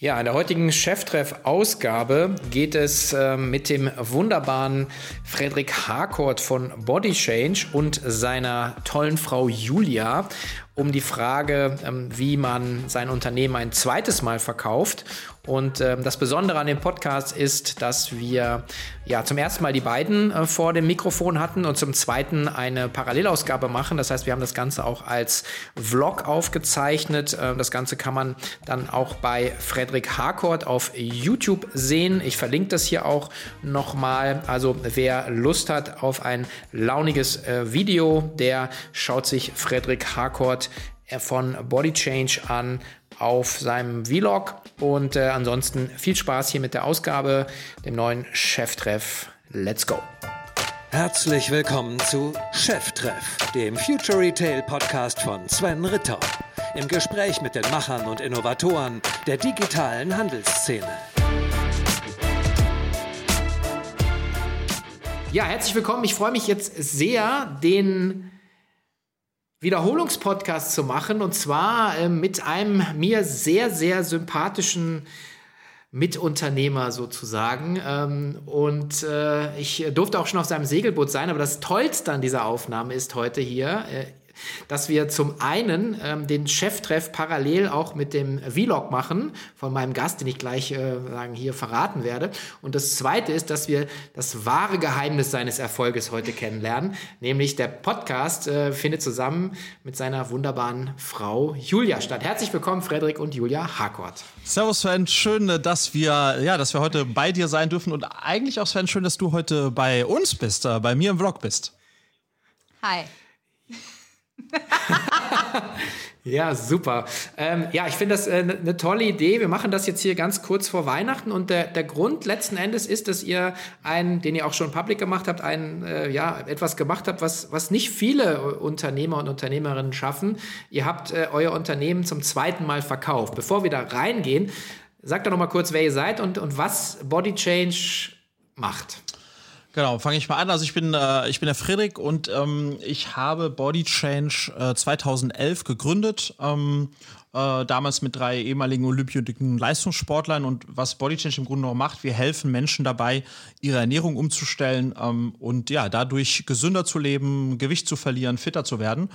Ja, in der heutigen Cheftreff-Ausgabe geht es äh, mit dem wunderbaren Frederik Harcourt von Body Change und seiner tollen Frau Julia um die Frage, ähm, wie man sein Unternehmen ein zweites Mal verkauft. Und ähm, das Besondere an dem Podcast ist, dass wir ja zum ersten Mal die beiden äh, vor dem Mikrofon hatten und zum zweiten eine Parallelausgabe machen. Das heißt, wir haben das Ganze auch als Vlog aufgezeichnet. Äh, das Ganze kann man dann auch bei Frederik Harcourt auf YouTube sehen. Ich verlinke das hier auch nochmal. Also wer Lust hat auf ein launiges äh, Video, der schaut sich Frederik Harcourt von Body Change an auf seinem Vlog. Und äh, ansonsten viel Spaß hier mit der Ausgabe, dem neuen Cheftreff. Let's go! Herzlich willkommen zu Cheftreff, dem Future Retail Podcast von Sven Ritter. Im Gespräch mit den Machern und Innovatoren der digitalen Handelsszene. Ja, herzlich willkommen. Ich freue mich jetzt sehr, den Wiederholungspodcast zu machen und zwar äh, mit einem mir sehr, sehr sympathischen Mitunternehmer sozusagen. Ähm, und äh, ich durfte auch schon auf seinem Segelboot sein, aber das Tollste an dieser Aufnahme ist heute hier, äh, dass wir zum einen ähm, den Cheftreff parallel auch mit dem Vlog machen von meinem Gast, den ich gleich äh, sagen, hier verraten werde. Und das zweite ist, dass wir das wahre Geheimnis seines Erfolges heute kennenlernen, nämlich der Podcast äh, findet zusammen mit seiner wunderbaren Frau Julia statt. Herzlich willkommen, Frederik und Julia Harcourt. Servus Sven, schön, äh, dass wir, ja, dass wir heute bei dir sein dürfen und eigentlich auch Sven, schön, dass du heute bei uns bist, äh, bei mir im Vlog bist. Hi. ja, super. Ähm, ja, ich finde das eine äh, ne tolle Idee. Wir machen das jetzt hier ganz kurz vor Weihnachten und der, der Grund letzten Endes ist, dass ihr einen, den ihr auch schon public gemacht habt, einen, äh, ja, etwas gemacht habt, was, was nicht viele Unternehmer und Unternehmerinnen schaffen. Ihr habt äh, euer Unternehmen zum zweiten Mal verkauft. Bevor wir da reingehen, sagt doch noch mal kurz, wer ihr seid und, und was Body Change macht. Genau, fange ich mal an. Also ich bin, äh, ich bin der Friedrich und ähm, ich habe Body Change äh, 2011 gegründet ähm, äh, damals mit drei ehemaligen olympischen Leistungssportlern. Und was Body Change im Grunde noch macht, wir helfen Menschen dabei, ihre Ernährung umzustellen ähm, und ja, dadurch gesünder zu leben, Gewicht zu verlieren, fitter zu werden.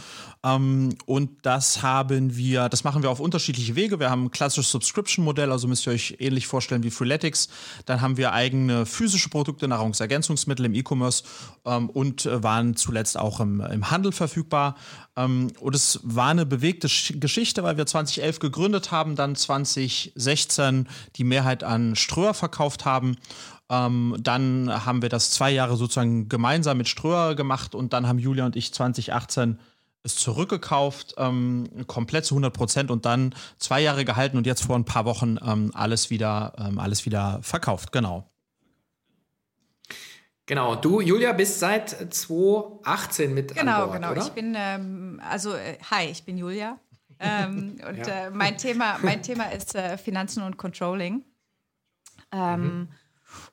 Ähm, und das haben wir, das machen wir auf unterschiedliche Wege. Wir haben ein klassisches Subscription-Modell, also müsst ihr euch ähnlich vorstellen wie Freeletics. Dann haben wir eigene physische Produkte, Nahrungsergänzungsmittel im E-Commerce ähm, und äh, waren zuletzt auch im, im Handel verfügbar. Ähm, und es war eine bewegte Geschichte, weil wir 2011 gegründet haben, dann 2016 die Mehrheit an Ströer verkauft haben. Ähm, dann haben wir das zwei Jahre sozusagen gemeinsam mit Ströer gemacht und dann haben Julia und ich 2018 es zurückgekauft, ähm, komplett zu 100 Prozent und dann zwei Jahre gehalten und jetzt vor ein paar Wochen alles wieder, alles wieder verkauft. Genau. Genau, du, Julia, bist seit 2018 mit genau, an Bord, Genau, genau. Ich bin, ähm, also, äh, hi, ich bin Julia. ähm, und ja. äh, mein, Thema, mein Thema ist äh, Finanzen und Controlling. Ähm, mhm.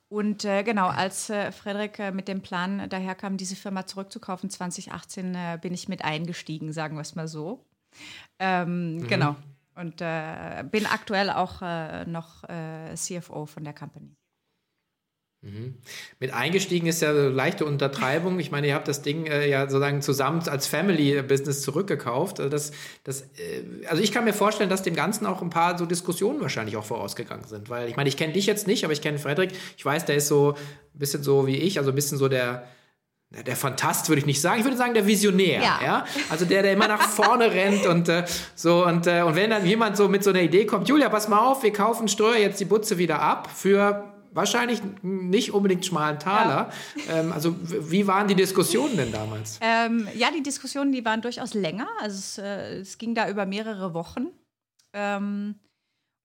Und äh, genau, als äh, Frederik äh, mit dem Plan daherkam, diese Firma zurückzukaufen, 2018, bin ich mit eingestiegen, sagen wir es mal so. Ähm, mhm. Genau. Und bin aktuell auch noch CFO von der Company. Mhm. Mit eingestiegen ist ja eine leichte Untertreibung. Ich meine, ihr habt das Ding äh, ja sozusagen zusammen als Family-Business zurückgekauft. Also, das, das, äh, also ich kann mir vorstellen, dass dem Ganzen auch ein paar so Diskussionen wahrscheinlich auch vorausgegangen sind. Weil ich meine, ich kenne dich jetzt nicht, aber ich kenne Frederik. Ich weiß, der ist so ein bisschen so wie ich, also ein bisschen so der, der Fantast würde ich nicht sagen, ich würde sagen der Visionär, ja. ja? Also der, der immer nach vorne rennt und äh, so und äh, und wenn dann jemand so mit so einer Idee kommt, Julia, pass mal auf, wir kaufen Steuer jetzt die Butze wieder ab für wahrscheinlich nicht unbedingt schmalen Taler. Ja. Ähm, also wie waren die Diskussionen denn damals? Ähm, ja, die Diskussionen, die waren durchaus länger. Also es, äh, es ging da über mehrere Wochen. Ähm,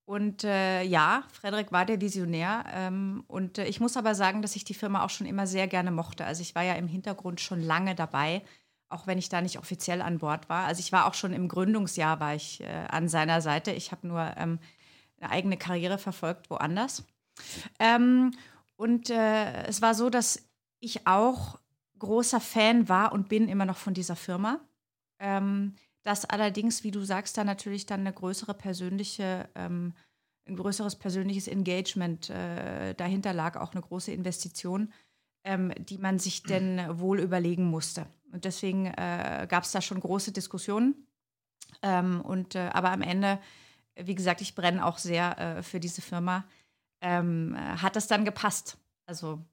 und äh, ja, Frederik war der Visionär. Ähm, und äh, ich muss aber sagen, dass ich die Firma auch schon immer sehr gerne mochte. Also ich war ja im Hintergrund schon lange dabei, auch wenn ich da nicht offiziell an Bord war. Also ich war auch schon im Gründungsjahr war ich äh, an seiner Seite. Ich habe nur ähm, eine eigene Karriere verfolgt woanders. Ähm, und äh, es war so, dass ich auch großer Fan war und bin immer noch von dieser Firma. Ähm, das allerdings, wie du sagst, da natürlich dann eine größere persönliche ähm, ein größeres persönliches Engagement äh, dahinter lag, auch eine große Investition, ähm, die man sich denn wohl überlegen musste. Und deswegen äh, gab es da schon große Diskussionen. Ähm, und, äh, aber am Ende, wie gesagt, ich brenne auch sehr äh, für diese Firma. Ähm, hat das dann gepasst? Also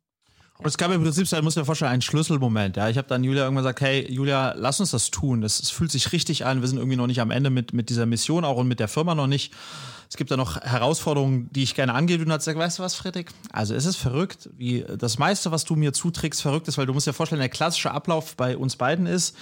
und es gab im Prinzip, ich muss mir vorstellen, einen Schlüsselmoment. Ja, ich habe dann Julia irgendwann gesagt, hey Julia, lass uns das tun. Das, fühlt sich richtig an. Wir sind irgendwie noch nicht am Ende mit, mit dieser Mission auch und mit der Firma noch nicht. Es gibt da noch Herausforderungen, die ich gerne angehe. Und hat gesagt, weißt du was, Friedrich? Also es ist verrückt, wie das meiste, was du mir zuträgst, verrückt ist, weil du musst dir vorstellen, der klassische Ablauf bei uns beiden ist,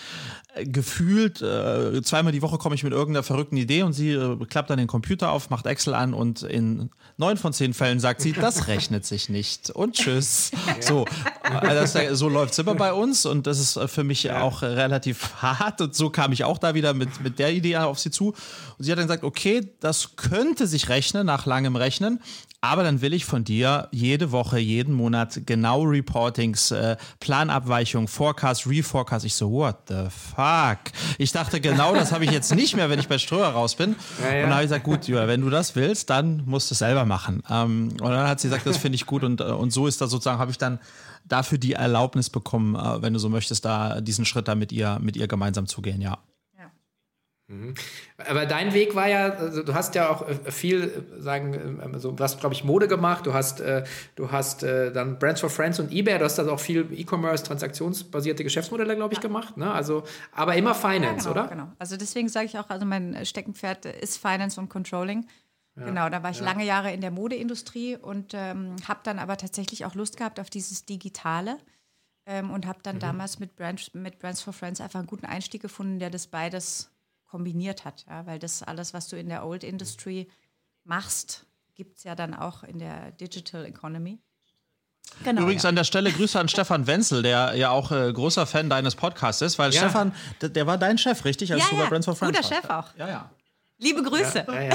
äh, gefühlt, äh, zweimal die Woche komme ich mit irgendeiner verrückten Idee und sie äh, klappt dann den Computer auf, macht Excel an und in neun von zehn Fällen sagt sie, das rechnet sich nicht und tschüss. Ja. So, also so läuft es immer bei uns und das ist für mich ja. auch relativ hart und so kam ich auch da wieder mit, mit der Idee auf sie zu und sie hat dann gesagt, okay, das könnte könnte sich rechnen nach langem Rechnen, aber dann will ich von dir jede Woche, jeden Monat genau Reportings, äh, Planabweichung, Forecast, Reforecast. Ich so, what the fuck? Ich dachte, genau das habe ich jetzt nicht mehr, wenn ich bei Ströer raus bin. Ja, ja. Und dann habe ich gesagt, gut, wenn du das willst, dann musst du es selber machen. Ähm, und dann hat sie gesagt, das finde ich gut und, äh, und so ist das sozusagen, habe ich dann dafür die Erlaubnis bekommen, äh, wenn du so möchtest, da diesen Schritt da mit ihr, mit ihr gemeinsam zu gehen, ja. Mhm. Aber dein Weg war ja, also du hast ja auch äh, viel, äh, sagen, also du hast, glaube ich, Mode gemacht, du hast, du hast dann Brands for Friends und eBay, du hast also auch viel E-Commerce, transaktionsbasierte Geschäftsmodelle, glaube ich, ja. gemacht. Ne? Also, aber immer Finance, ja, genau, oder? Genau. Also deswegen sage ich auch, also mein Steckenpferd ist Finance und Controlling. Ja, genau, da war ich lange Jahre in der Modeindustrie und ähm, habe dann aber tatsächlich auch Lust gehabt auf dieses Digitale. Ähm, und habe dann mhm. damals mit Brands, mit Brands for Friends einfach einen guten Einstieg gefunden, der das beides kombiniert hat. Ja? Weil das alles, was du in der Old Industry machst, gibt es ja dann auch in der Digital Economy. Genau, Übrigens ja. an der Stelle Grüße an Stefan Wenzel, der ja auch äh, großer Fan deines Podcasts ist, weil ja. Stefan, der, der, war dein Chef, richtig? Als ja, du bei Brands for Friends Guter Chef auch. Ja, ja. Liebe Grüße. Ja, ja.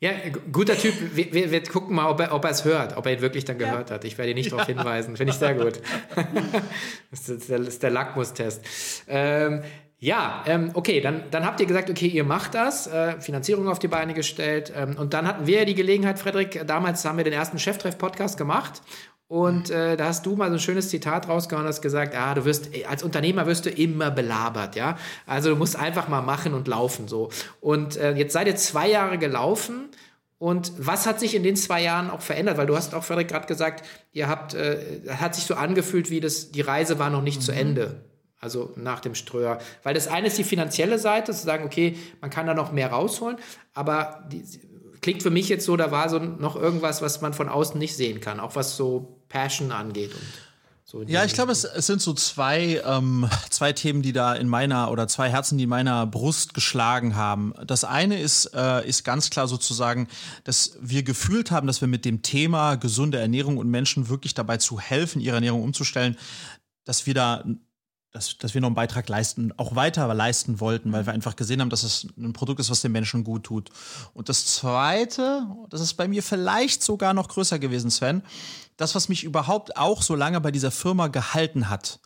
Ja, guter Typ. Wir, wir, wir, gucken mal, ob er, ob er es hört, ob er ihn wirklich dann gehört ja. hat. Ich werde ihn nicht ja. darauf hinweisen. Finde ich sehr gut. das, ist der, das ist der Lackmustest. Ähm, ja, ähm, okay, dann, dann habt ihr gesagt, okay, ihr macht das, äh, Finanzierung auf die Beine gestellt. Ähm, und dann hatten wir ja die Gelegenheit, Frederik, damals haben wir den ersten Cheftreff-Podcast gemacht. Und äh, da hast du mal so ein schönes Zitat rausgehauen, hast gesagt, ah, du wirst, als Unternehmer wirst du immer belabert, ja. Also du musst einfach mal machen und laufen so. Und äh, jetzt seid ihr zwei Jahre gelaufen. Und was hat sich in den zwei Jahren auch verändert? Weil du hast auch, Frederik, gerade gesagt, ihr habt, äh, hat sich so angefühlt, wie das, die Reise war noch nicht mhm. zu Ende. Also nach dem Ströer. Weil das eine ist die finanzielle Seite, zu sagen, okay, man kann da noch mehr rausholen, aber die, klingt für mich jetzt so, da war so noch irgendwas, was man von außen nicht sehen kann, auch was so Passion angeht. So ja, ich glaube, es, es, sind so zwei, ähm, zwei Themen, die da in meiner oder zwei Herzen, die in meiner Brust geschlagen haben. Das eine ist, äh, ist ganz klar sozusagen, dass wir gefühlt haben, dass wir mit dem Thema gesunde Ernährung und Menschen wirklich dabei zu helfen, ihre Ernährung umzustellen, dass wir da dass, dass wir noch einen Beitrag leisten, auch weiter leisten wollten, weil wir einfach gesehen haben, dass es ein Produkt ist, was den Menschen gut tut. Und das Zweite, das ist bei mir vielleicht sogar noch größer gewesen, Sven, das, was mich überhaupt auch so lange bei dieser Firma gehalten hat,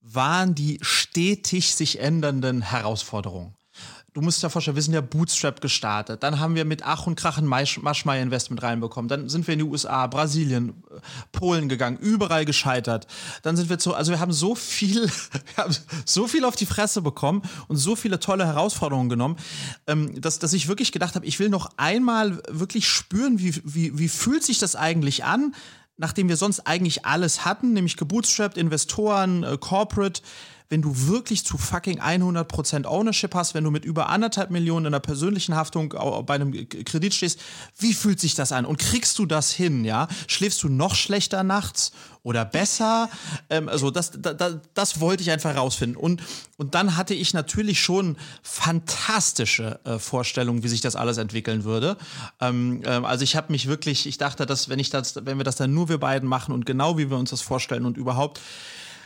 waren die stetig sich ändernden Herausforderungen du musst dir vorstellen, wir sind ja Bootstrap gestartet. Dann haben wir mit Ach und Krach ein Maschmeyer Investment reinbekommen. Dann sind wir in die USA, Brasilien, Polen gegangen, überall gescheitert. Dann sind wir zu, also wir haben so viel, wir haben so viel auf die Fresse bekommen und so viele tolle Herausforderungen genommen, ähm, dass, dass ich wirklich gedacht habe, ich will noch einmal wirklich spüren, wie, wie, wie fühlt sich das eigentlich an, nachdem wir sonst eigentlich alles hatten, nämlich gebootstrapped, Investoren, äh, Corporate wenn du wirklich zu fucking 100% Ownership hast, wenn du mit über anderthalb Millionen in der persönlichen Haftung bei einem Kredit stehst, wie fühlt sich das an? Und kriegst du das hin, ja? Schläfst du noch schlechter nachts oder besser? Ähm, also das, das, das wollte ich einfach rausfinden. Und, und dann hatte ich natürlich schon fantastische äh, Vorstellungen, wie sich das alles entwickeln würde. Ähm, äh, also ich habe mich wirklich, ich dachte, dass wenn ich das, wenn wir das dann nur wir beiden machen und genau wie wir uns das vorstellen und überhaupt,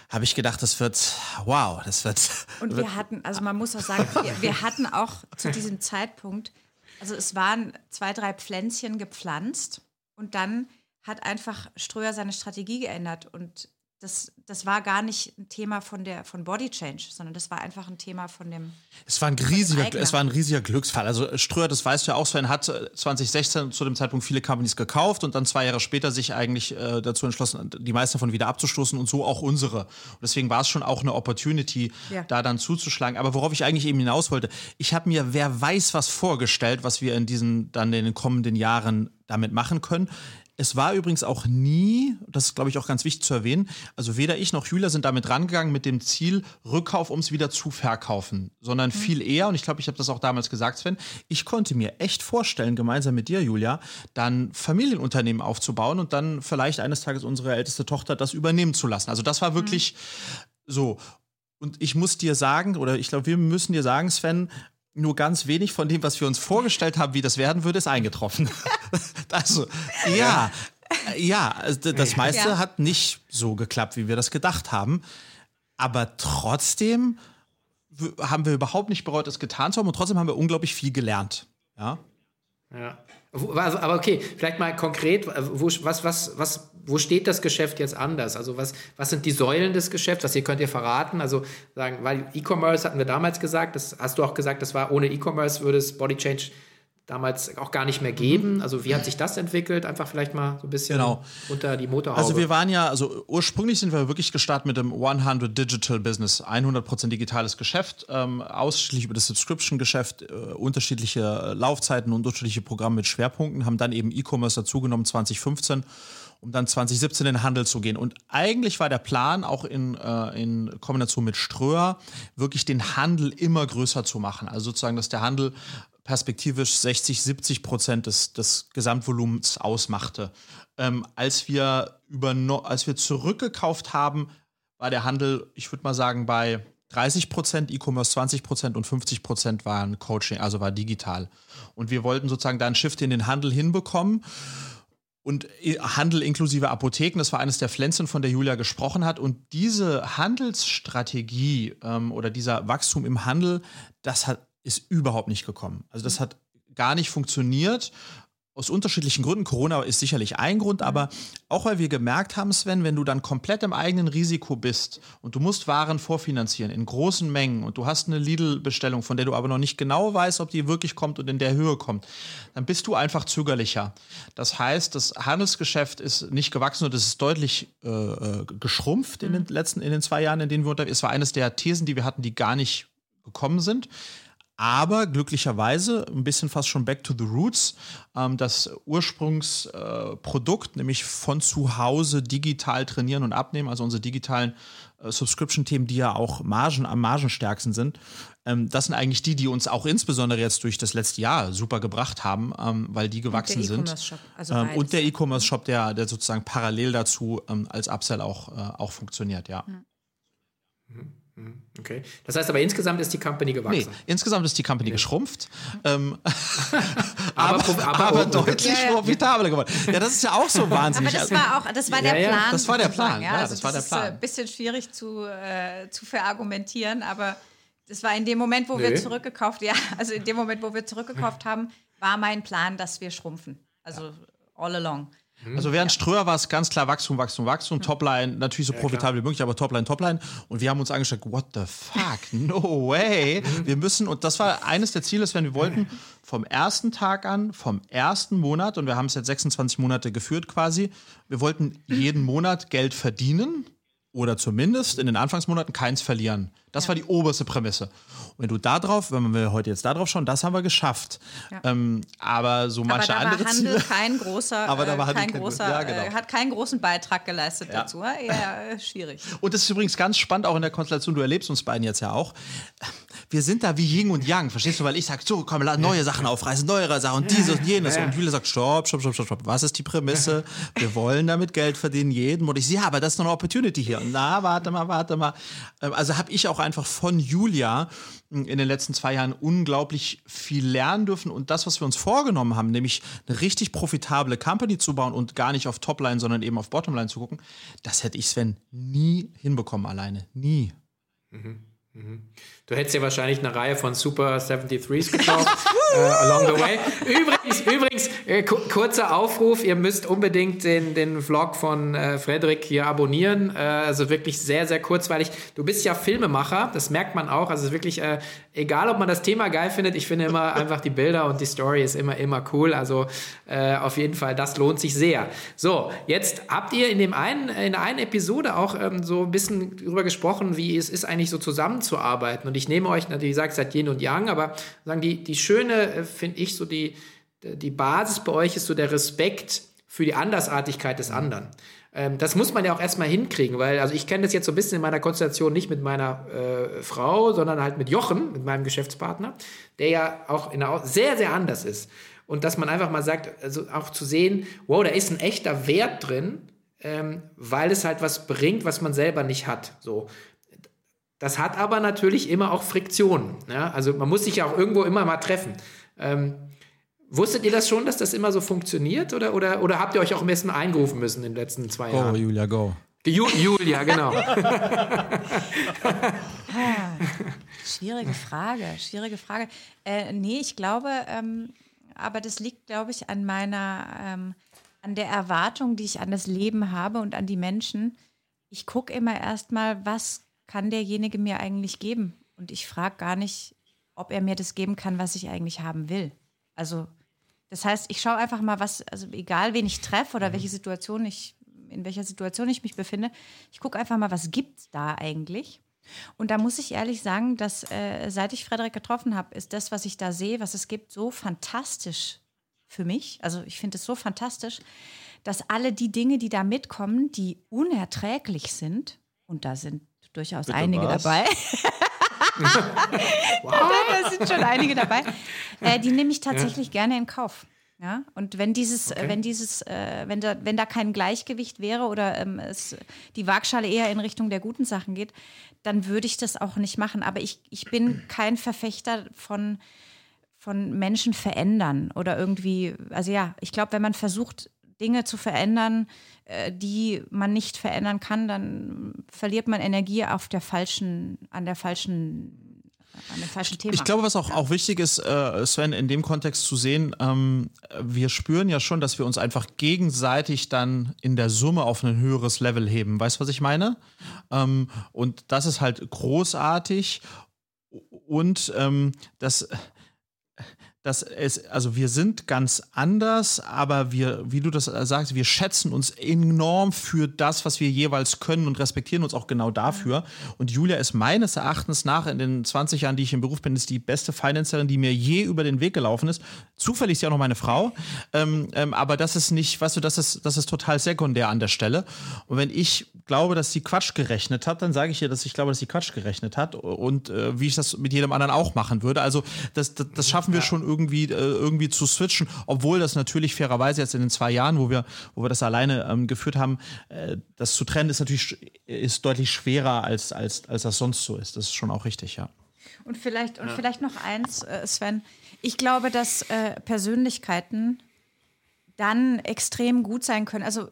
habe ich gedacht, das wird, wow, das wird. Und wir hatten, also man muss auch sagen, wir, wir hatten auch zu diesem Zeitpunkt, also es waren zwei, drei Pflänzchen gepflanzt und dann hat einfach Ströer seine Strategie geändert und das, das war gar nicht ein Thema von der von Body Change, sondern das war einfach ein Thema von dem. Es war ein riesiger, es war ein riesiger Glücksfall. Also Ströer, das weißt du ja auch, Sven hat 2016 zu dem Zeitpunkt viele Companies gekauft und dann zwei Jahre später sich eigentlich äh, dazu entschlossen, die meisten davon wieder abzustoßen und so auch unsere. Und deswegen war es schon auch eine Opportunity, ja. da dann zuzuschlagen. Aber worauf ich eigentlich eben hinaus wollte, ich habe mir wer weiß was vorgestellt, was wir in diesen dann in den kommenden Jahren damit machen können. Es war übrigens auch nie, das ist glaube ich auch ganz wichtig zu erwähnen, also weder ich noch Julia sind damit rangegangen mit dem Ziel Rückkauf, um es wieder zu verkaufen, sondern mhm. viel eher, und ich glaube, ich habe das auch damals gesagt, Sven, ich konnte mir echt vorstellen, gemeinsam mit dir, Julia, dann Familienunternehmen aufzubauen und dann vielleicht eines Tages unsere älteste Tochter das übernehmen zu lassen. Also das war wirklich mhm. so. Und ich muss dir sagen, oder ich glaube, wir müssen dir sagen, Sven, nur ganz wenig von dem, was wir uns vorgestellt haben, wie das werden würde, ist eingetroffen. also, ja, ja, also das meiste ja. hat nicht so geklappt, wie wir das gedacht haben. Aber trotzdem haben wir überhaupt nicht bereut, es getan zu haben und trotzdem haben wir unglaublich viel gelernt. Ja. Ja. Also, aber okay, vielleicht mal konkret, wo, was, was, was, wo steht das Geschäft jetzt anders? Also was, was sind die Säulen des Geschäfts? Was hier könnt ihr verraten? Also sagen, weil E-Commerce hatten wir damals gesagt, das hast du auch gesagt, das war ohne E-Commerce würde es Body Change damals auch gar nicht mehr geben. Also wie hat sich das entwickelt? Einfach vielleicht mal so ein bisschen genau. unter die Motorhaube. Also wir waren ja, also ursprünglich sind wir wirklich gestartet mit dem 100 Digital Business, 100% digitales Geschäft, ähm, ausschließlich über das Subscription-Geschäft, äh, unterschiedliche Laufzeiten und unterschiedliche Programme mit Schwerpunkten, haben dann eben E-Commerce dazugenommen 2015 um dann 2017 in den Handel zu gehen. Und eigentlich war der Plan, auch in, äh, in Kombination mit Ströer, wirklich den Handel immer größer zu machen. Also sozusagen, dass der Handel perspektivisch 60, 70 Prozent des, des Gesamtvolumens ausmachte. Ähm, als, wir über als wir zurückgekauft haben, war der Handel, ich würde mal sagen, bei 30 Prozent, E-Commerce 20 Prozent und 50 Prozent waren Coaching, also war digital. Und wir wollten sozusagen da einen Shift in den Handel hinbekommen. Und Handel inklusive Apotheken, das war eines der Pflänzchen, von der Julia gesprochen hat. Und diese Handelsstrategie ähm, oder dieser Wachstum im Handel, das hat ist überhaupt nicht gekommen. Also das hat gar nicht funktioniert. Aus unterschiedlichen Gründen. Corona ist sicherlich ein Grund, aber auch weil wir gemerkt haben, Sven, wenn du dann komplett im eigenen Risiko bist und du musst Waren vorfinanzieren in großen Mengen und du hast eine Lidl-Bestellung, von der du aber noch nicht genau weißt, ob die wirklich kommt und in der Höhe kommt, dann bist du einfach zögerlicher. Das heißt, das Handelsgeschäft ist nicht gewachsen und es ist deutlich äh, äh geschrumpft in den letzten, in den zwei Jahren, in denen wir unterwegs. Es war eines der Thesen, die wir hatten, die gar nicht gekommen sind. Aber glücklicherweise, ein bisschen fast schon back to the roots, ähm, das Ursprungsprodukt, äh, nämlich von zu Hause digital trainieren und abnehmen, also unsere digitalen äh, Subscription-Themen, die ja auch Margen am margenstärksten sind, ähm, das sind eigentlich die, die uns auch insbesondere jetzt durch das letzte Jahr super gebracht haben, ähm, weil die gewachsen und sind. Also ähm, und der E-Commerce-Shop, der, der sozusagen parallel dazu ähm, als Upsell auch, äh, auch funktioniert, ja. Mhm. Mhm. Okay. Das heißt aber insgesamt ist die Company gewachsen. Nee, insgesamt ist die Company okay. geschrumpft. Ähm, aber, aber, aber, aber deutlich ja, ja. profitabler geworden. Ja, das ist ja auch so wahnsinnig. Aber das war auch, das war der ja, Plan. Das war der Plan. Ja, also das war der Plan. ist ein bisschen schwierig zu, äh, zu verargumentieren, aber das war in dem Moment, wo nee. wir zurückgekauft, ja, also in dem Moment, wo wir zurückgekauft haben, war mein Plan, dass wir schrumpfen. Also all along. Mhm. Also während ja. Ströer war es ganz klar Wachstum, Wachstum, Wachstum, Topline, natürlich so ja, profitabel wie möglich, aber Topline, Topline. Und wir haben uns angeschaut, what the fuck, no way. Mhm. wir müssen, und das war eines der Ziele, wenn wir wollten, vom ersten Tag an, vom ersten Monat, und wir haben es jetzt 26 Monate geführt quasi, wir wollten jeden Monat Geld verdienen oder zumindest in den Anfangsmonaten keins verlieren. Das ja. war die oberste Prämisse. Und wenn du da drauf, wenn wir heute jetzt da drauf schauen, das haben wir geschafft. Ja. Ähm, aber so manche aber da andere war Handel Ziele, kein großer, aber da war kein großer, ja, genau. äh, hat keinen großen Beitrag geleistet dazu. Eher äh, schwierig. Und das ist übrigens ganz spannend auch in der Konstellation. Du erlebst uns beiden jetzt ja auch. Wir sind da wie Yin und Yang, verstehst du? Weil ich sage, so, komm, neue Sachen aufreißen, neuere Sachen und dieses und jenes. Und Julia sagt, stopp, stopp, stopp, stopp, stopp. Was ist die Prämisse? Wir wollen damit Geld verdienen, jeden Monat. Ich sage, ja, aber das ist noch eine Opportunity hier na, warte mal, warte mal. Ähm, also habe ich auch einfach von Julia hm, in den letzten zwei Jahren unglaublich viel lernen dürfen. Und das, was wir uns vorgenommen haben, nämlich eine richtig profitable Company zu bauen und gar nicht auf Topline, sondern eben auf Bottomline zu gucken, das hätte ich, Sven, nie hinbekommen alleine. Nie. Mhm. Du hättest ja wahrscheinlich eine Reihe von Super 73s gekauft, äh, along the way. Übrigens, übrigens äh, kurzer Aufruf, ihr müsst unbedingt den, den Vlog von äh, Frederik hier abonnieren. Äh, also wirklich sehr, sehr kurzweilig. Du bist ja Filmemacher, das merkt man auch. Also wirklich, äh, egal ob man das Thema geil findet, ich finde immer einfach die Bilder und die Story ist immer, immer cool. Also äh, auf jeden Fall, das lohnt sich sehr. So, jetzt habt ihr in dem einen, in der einen Episode auch ähm, so ein bisschen drüber gesprochen, wie es ist eigentlich so zusammenzuarbeiten. Und ich nehme euch natürlich, wie gesagt, seit Yin und Yang, aber sagen die, die schöne, äh, finde ich, so die, die Basis bei euch ist so der Respekt für die Andersartigkeit des anderen. Ähm, das muss man ja auch erstmal hinkriegen, weil, also ich kenne das jetzt so ein bisschen in meiner Konstellation nicht mit meiner äh, Frau, sondern halt mit Jochen, mit meinem Geschäftspartner, der ja auch in der, sehr, sehr anders ist. Und dass man einfach mal sagt, also auch zu sehen, wow, da ist ein echter Wert drin, ähm, weil es halt was bringt, was man selber nicht hat. So. Das hat aber natürlich immer auch Friktionen. Ja? Also man muss sich ja auch irgendwo immer mal treffen. Ähm, wusstet ihr das schon, dass das immer so funktioniert? Oder, oder, oder habt ihr euch auch ein bisschen eingerufen müssen in den letzten zwei go, Jahren? Go, Julia, go. Ju Julia, genau. schwierige Frage, schwierige Frage. Äh, nee, ich glaube, ähm, aber das liegt, glaube ich, an meiner, ähm, an der Erwartung, die ich an das Leben habe und an die Menschen. Ich gucke immer erstmal, was kann derjenige mir eigentlich geben? Und ich frage gar nicht, ob er mir das geben kann, was ich eigentlich haben will. Also, das heißt, ich schaue einfach mal, was, also egal wen ich treffe oder welche Situation ich, in welcher Situation ich mich befinde, ich gucke einfach mal, was gibt es da eigentlich? Und da muss ich ehrlich sagen, dass äh, seit ich Frederik getroffen habe, ist das, was ich da sehe, was es gibt, so fantastisch für mich. Also ich finde es so fantastisch, dass alle die Dinge, die da mitkommen, die unerträglich sind, und da sind durchaus Bitte einige was? dabei. wow. da sind schon einige dabei. Äh, die nehme ich tatsächlich ja. gerne in Kauf. Ja, und wenn dieses, okay. wenn dieses, äh, wenn da, wenn da kein Gleichgewicht wäre oder ähm, es, die Waagschale eher in Richtung der guten Sachen geht, dann würde ich das auch nicht machen. Aber ich, ich bin kein Verfechter von, von Menschen verändern oder irgendwie, also ja, ich glaube, wenn man versucht, Dinge zu verändern, äh, die man nicht verändern kann, dann verliert man Energie auf der falschen, an der falschen an dem falschen Thema. Ich glaube, was auch, auch wichtig ist, äh, Sven, in dem Kontext zu sehen, ähm, wir spüren ja schon, dass wir uns einfach gegenseitig dann in der Summe auf ein höheres Level heben. Weißt du, was ich meine? Ähm, und das ist halt großartig. Und ähm, das dass es, also wir sind ganz anders, aber wir, wie du das sagst, wir schätzen uns enorm für das, was wir jeweils können und respektieren uns auch genau dafür. Und Julia ist meines Erachtens nach in den 20 Jahren, die ich im Beruf bin, ist die beste Financerin, die mir je über den Weg gelaufen ist. Zufällig ist ja auch noch meine Frau. Ähm, ähm, aber das ist nicht, weißt du, das ist, das ist total sekundär an der Stelle. Und wenn ich glaube, dass sie Quatsch gerechnet hat, dann sage ich ihr, dass ich glaube, dass sie Quatsch gerechnet hat und äh, wie ich das mit jedem anderen auch machen würde. Also das, das, das schaffen wir ja. schon irgendwie irgendwie, äh, irgendwie zu switchen, obwohl das natürlich fairerweise jetzt in den zwei Jahren, wo wir, wo wir das alleine ähm, geführt haben, äh, das zu trennen ist natürlich ist deutlich schwerer, als, als, als das sonst so ist. Das ist schon auch richtig, ja. Und vielleicht, und ja. vielleicht noch eins, äh, Sven. Ich glaube, dass äh, Persönlichkeiten dann extrem gut sein können. Also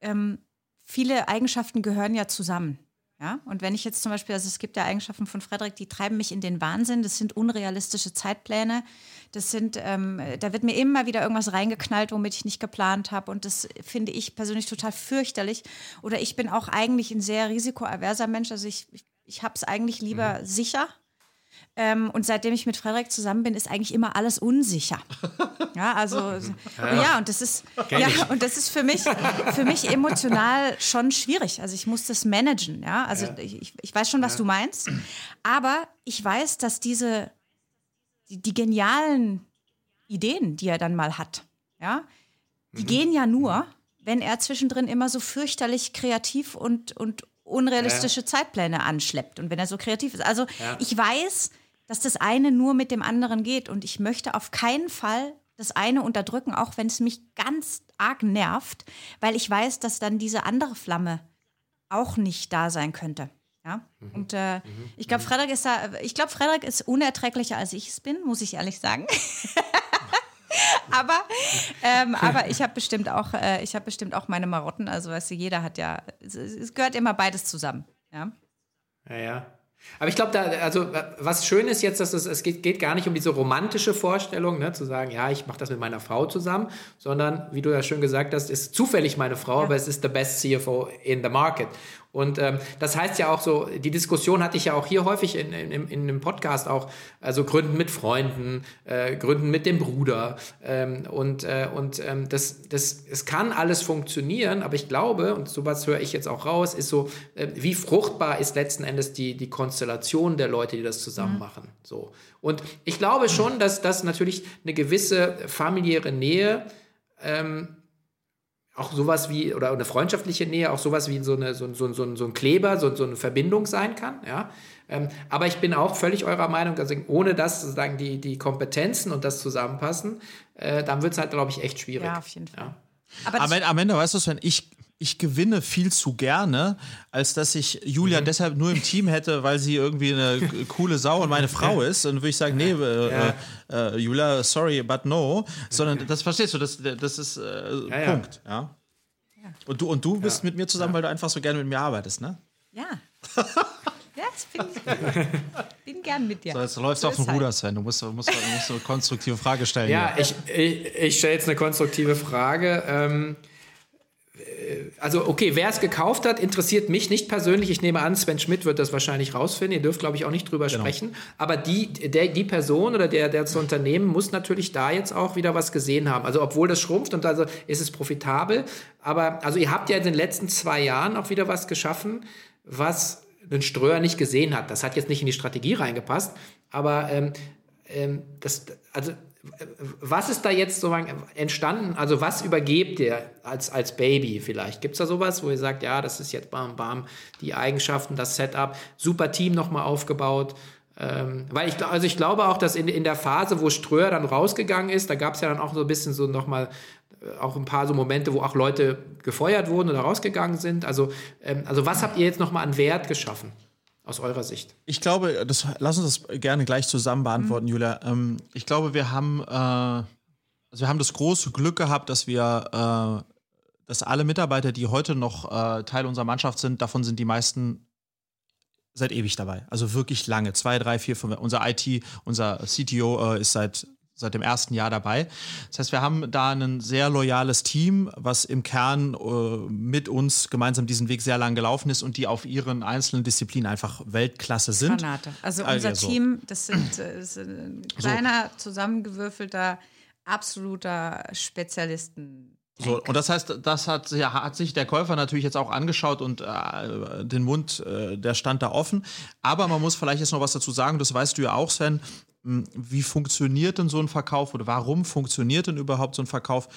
ähm, viele Eigenschaften gehören ja zusammen. Ja, und wenn ich jetzt zum Beispiel, also es gibt ja Eigenschaften von Frederik, die treiben mich in den Wahnsinn. Das sind unrealistische Zeitpläne. Das sind, ähm, da wird mir immer wieder irgendwas reingeknallt, womit ich nicht geplant habe. Und das finde ich persönlich total fürchterlich. Oder ich bin auch eigentlich ein sehr risikoaverser Mensch. Also ich, ich, ich habe es eigentlich lieber mhm. sicher ähm, und seitdem ich mit Frederik zusammen bin, ist eigentlich immer alles unsicher. Ja, also ja, ja und das ist ja und das ist für mich für mich emotional schon schwierig. Also ich muss das managen. Ja, also ja. Ich, ich weiß schon, was ja. du meinst, aber ich weiß, dass diese die, die, genialen Ideen, die er dann mal hat, ja, die mhm. gehen ja nur, wenn er zwischendrin immer so fürchterlich kreativ und und unrealistische ja. Zeitpläne anschleppt und wenn er so kreativ ist. Also ich weiß, dass das eine nur mit dem anderen geht. Und ich möchte auf keinen Fall das eine unterdrücken, auch wenn es mich ganz arg nervt, weil ich weiß, dass dann diese andere Flamme auch nicht da sein könnte. Ja? Mhm. Und äh, mhm. ich glaube, Frederik ist da, ich glaube, Frederik ist unerträglicher als ich es bin, muss ich ehrlich sagen. aber, ähm, aber ich habe bestimmt auch, äh, ich habe bestimmt auch meine Marotten. Also weißt du, jeder hat ja, es, es gehört immer beides zusammen. Ja. Ja, ja. Aber ich glaube, da, also was schön ist jetzt, dass es, es geht, geht gar nicht um diese romantische Vorstellung, ne, zu sagen, ja, ich mache das mit meiner Frau zusammen, sondern wie du ja schön gesagt hast, ist zufällig meine Frau, ja. aber es ist the best CFO in the market. Und ähm, das heißt ja auch so, die Diskussion hatte ich ja auch hier häufig in, in, in, in einem Podcast auch, also Gründen mit Freunden, äh, Gründen mit dem Bruder. Ähm, und äh, und ähm, das, das, es kann alles funktionieren, aber ich glaube, und sowas höre ich jetzt auch raus, ist so, äh, wie fruchtbar ist letzten Endes die, die Konstellation der Leute, die das zusammen mhm. machen. So. Und ich glaube schon, dass das natürlich eine gewisse familiäre Nähe ähm, auch sowas wie, oder eine freundschaftliche Nähe, auch sowas wie so, eine, so, so, so, so ein Kleber, so, so eine Verbindung sein kann. Ja? Ähm, aber ich bin auch völlig eurer Meinung, also ohne das sozusagen die, die Kompetenzen und das zusammenpassen, äh, dann wird es halt, glaube ich, echt schwierig. Ja, auf jeden Fall. Ja. Aber am, am Ende, weißt du, wenn ich, ich gewinne viel zu gerne, als dass ich Julia mhm. deshalb nur im Team hätte, weil sie irgendwie eine coole Sau und meine Frau ist. Und würde ich sagen, nee, äh, ja. äh, Julia, sorry, but no. Sondern das verstehst du, das, das ist äh, ja, Punkt. Ja. Und du, und du bist mit mir zusammen, weil du einfach so gerne mit mir arbeitest, ne? Ja. Das finde ich Bin gern mit dir. So, jetzt läufst du auf dem halt. Ruder, Sven. Du musst, musst, musst eine konstruktive Frage stellen. Ja, ich, ich, ich stelle jetzt eine konstruktive Frage. Ähm, äh, also okay, wer es gekauft hat, interessiert mich nicht persönlich. Ich nehme an, Sven Schmidt wird das wahrscheinlich rausfinden. Ihr dürft, glaube ich, auch nicht drüber genau. sprechen. Aber die, der, die Person oder der, der das Unternehmen muss natürlich da jetzt auch wieder was gesehen haben. Also obwohl das schrumpft und also ist es profitabel. Aber also ihr habt ja in den letzten zwei Jahren auch wieder was geschaffen, was ein Ströer nicht gesehen hat. Das hat jetzt nicht in die Strategie reingepasst. Aber ähm, ähm, das, also was ist da jetzt so entstanden? Also was übergebt ihr als, als Baby vielleicht? Gibt es da sowas, wo ihr sagt, ja, das ist jetzt bam, bam, die Eigenschaften, das Setup, super Team nochmal aufgebaut? Ähm, weil ich, also ich glaube auch, dass in, in der Phase, wo Ströer dann rausgegangen ist, da gab es ja dann auch so ein bisschen so nochmal äh, auch ein paar so Momente, wo auch Leute gefeuert wurden oder rausgegangen sind. Also, ähm, also was habt ihr jetzt nochmal an Wert geschaffen? Aus eurer Sicht? Ich glaube, das, lass uns das gerne gleich zusammen beantworten, mhm. Julia. Ähm, ich glaube, wir haben, äh, also wir haben das große Glück gehabt, dass wir, äh, dass alle Mitarbeiter, die heute noch äh, Teil unserer Mannschaft sind, davon sind die meisten seit ewig dabei. Also wirklich lange. Zwei, drei, vier, fünf. Unser IT, unser CTO äh, ist seit seit dem ersten Jahr dabei. Das heißt, wir haben da ein sehr loyales Team, was im Kern äh, mit uns gemeinsam diesen Weg sehr lang gelaufen ist und die auf ihren einzelnen Disziplinen einfach Weltklasse sind. Granate. Also unser also, Team, das sind, äh, ist ein kleiner, so. zusammengewürfelter, absoluter Spezialisten. So, und das heißt, das hat, ja, hat sich der Käufer natürlich jetzt auch angeschaut und äh, den Mund, äh, der stand da offen. Aber man muss vielleicht jetzt noch was dazu sagen, das weißt du ja auch, Sven. Hm, wie funktioniert denn so ein Verkauf oder warum funktioniert denn überhaupt so ein Verkauf?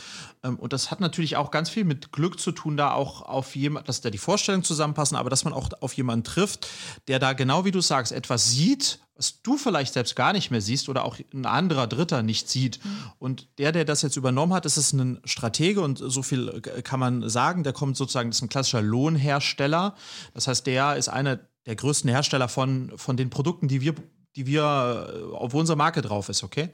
Ähm, und das hat natürlich auch ganz viel mit Glück zu tun, da auch auf jemand, dass da die Vorstellungen zusammenpassen, aber dass man auch auf jemanden trifft, der da genau wie du sagst, etwas sieht, was du vielleicht selbst gar nicht mehr siehst oder auch ein anderer Dritter nicht sieht. Mhm. Und der, der das jetzt übernommen hat, ist es ein Stratege und so viel kann man sagen, der kommt sozusagen, das ist ein klassischer Lohnhersteller. Das heißt, der ist einer der größten Hersteller von, von den Produkten, die wir die wir, auf unserer Marke drauf ist, okay?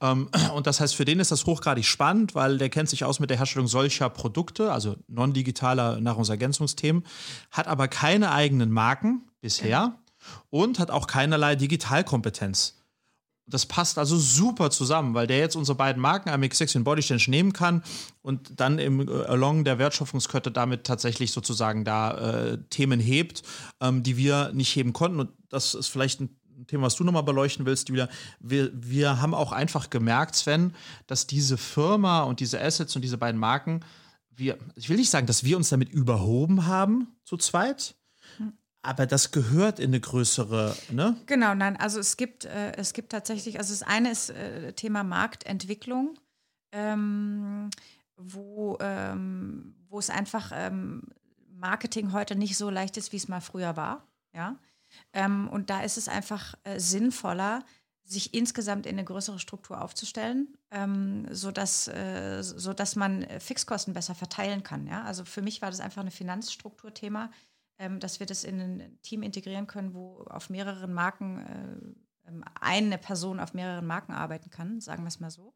Ähm, und das heißt, für den ist das hochgradig spannend, weil der kennt sich aus mit der Herstellung solcher Produkte, also non-digitaler Nahrungsergänzungsthemen, hat aber keine eigenen Marken bisher und hat auch keinerlei Digitalkompetenz. Das passt also super zusammen, weil der jetzt unsere beiden Marken, MX6 und Bodystange, nehmen kann und dann im äh, Along der Wertschöpfungskette damit tatsächlich sozusagen da äh, Themen hebt, ähm, die wir nicht heben konnten. Und das ist vielleicht ein Thema, was du nochmal beleuchten willst, Julia. Wir, wir haben auch einfach gemerkt, Sven, dass diese Firma und diese Assets und diese beiden Marken, wir, ich will nicht sagen, dass wir uns damit überhoben haben, zu zweit, aber das gehört in eine größere, ne? Genau, nein, also es gibt, äh, es gibt tatsächlich, also das eine ist äh, Thema Marktentwicklung, ähm, wo, ähm, wo es einfach ähm, Marketing heute nicht so leicht ist, wie es mal früher war. Ja. Ähm, und da ist es einfach äh, sinnvoller, sich insgesamt in eine größere Struktur aufzustellen, ähm, sodass, äh, sodass man Fixkosten besser verteilen kann. Ja? Also für mich war das einfach ein Finanzstrukturthema, ähm, dass wir das in ein Team integrieren können, wo auf mehreren Marken äh, ähm, eine Person auf mehreren Marken arbeiten kann, sagen wir es mal so.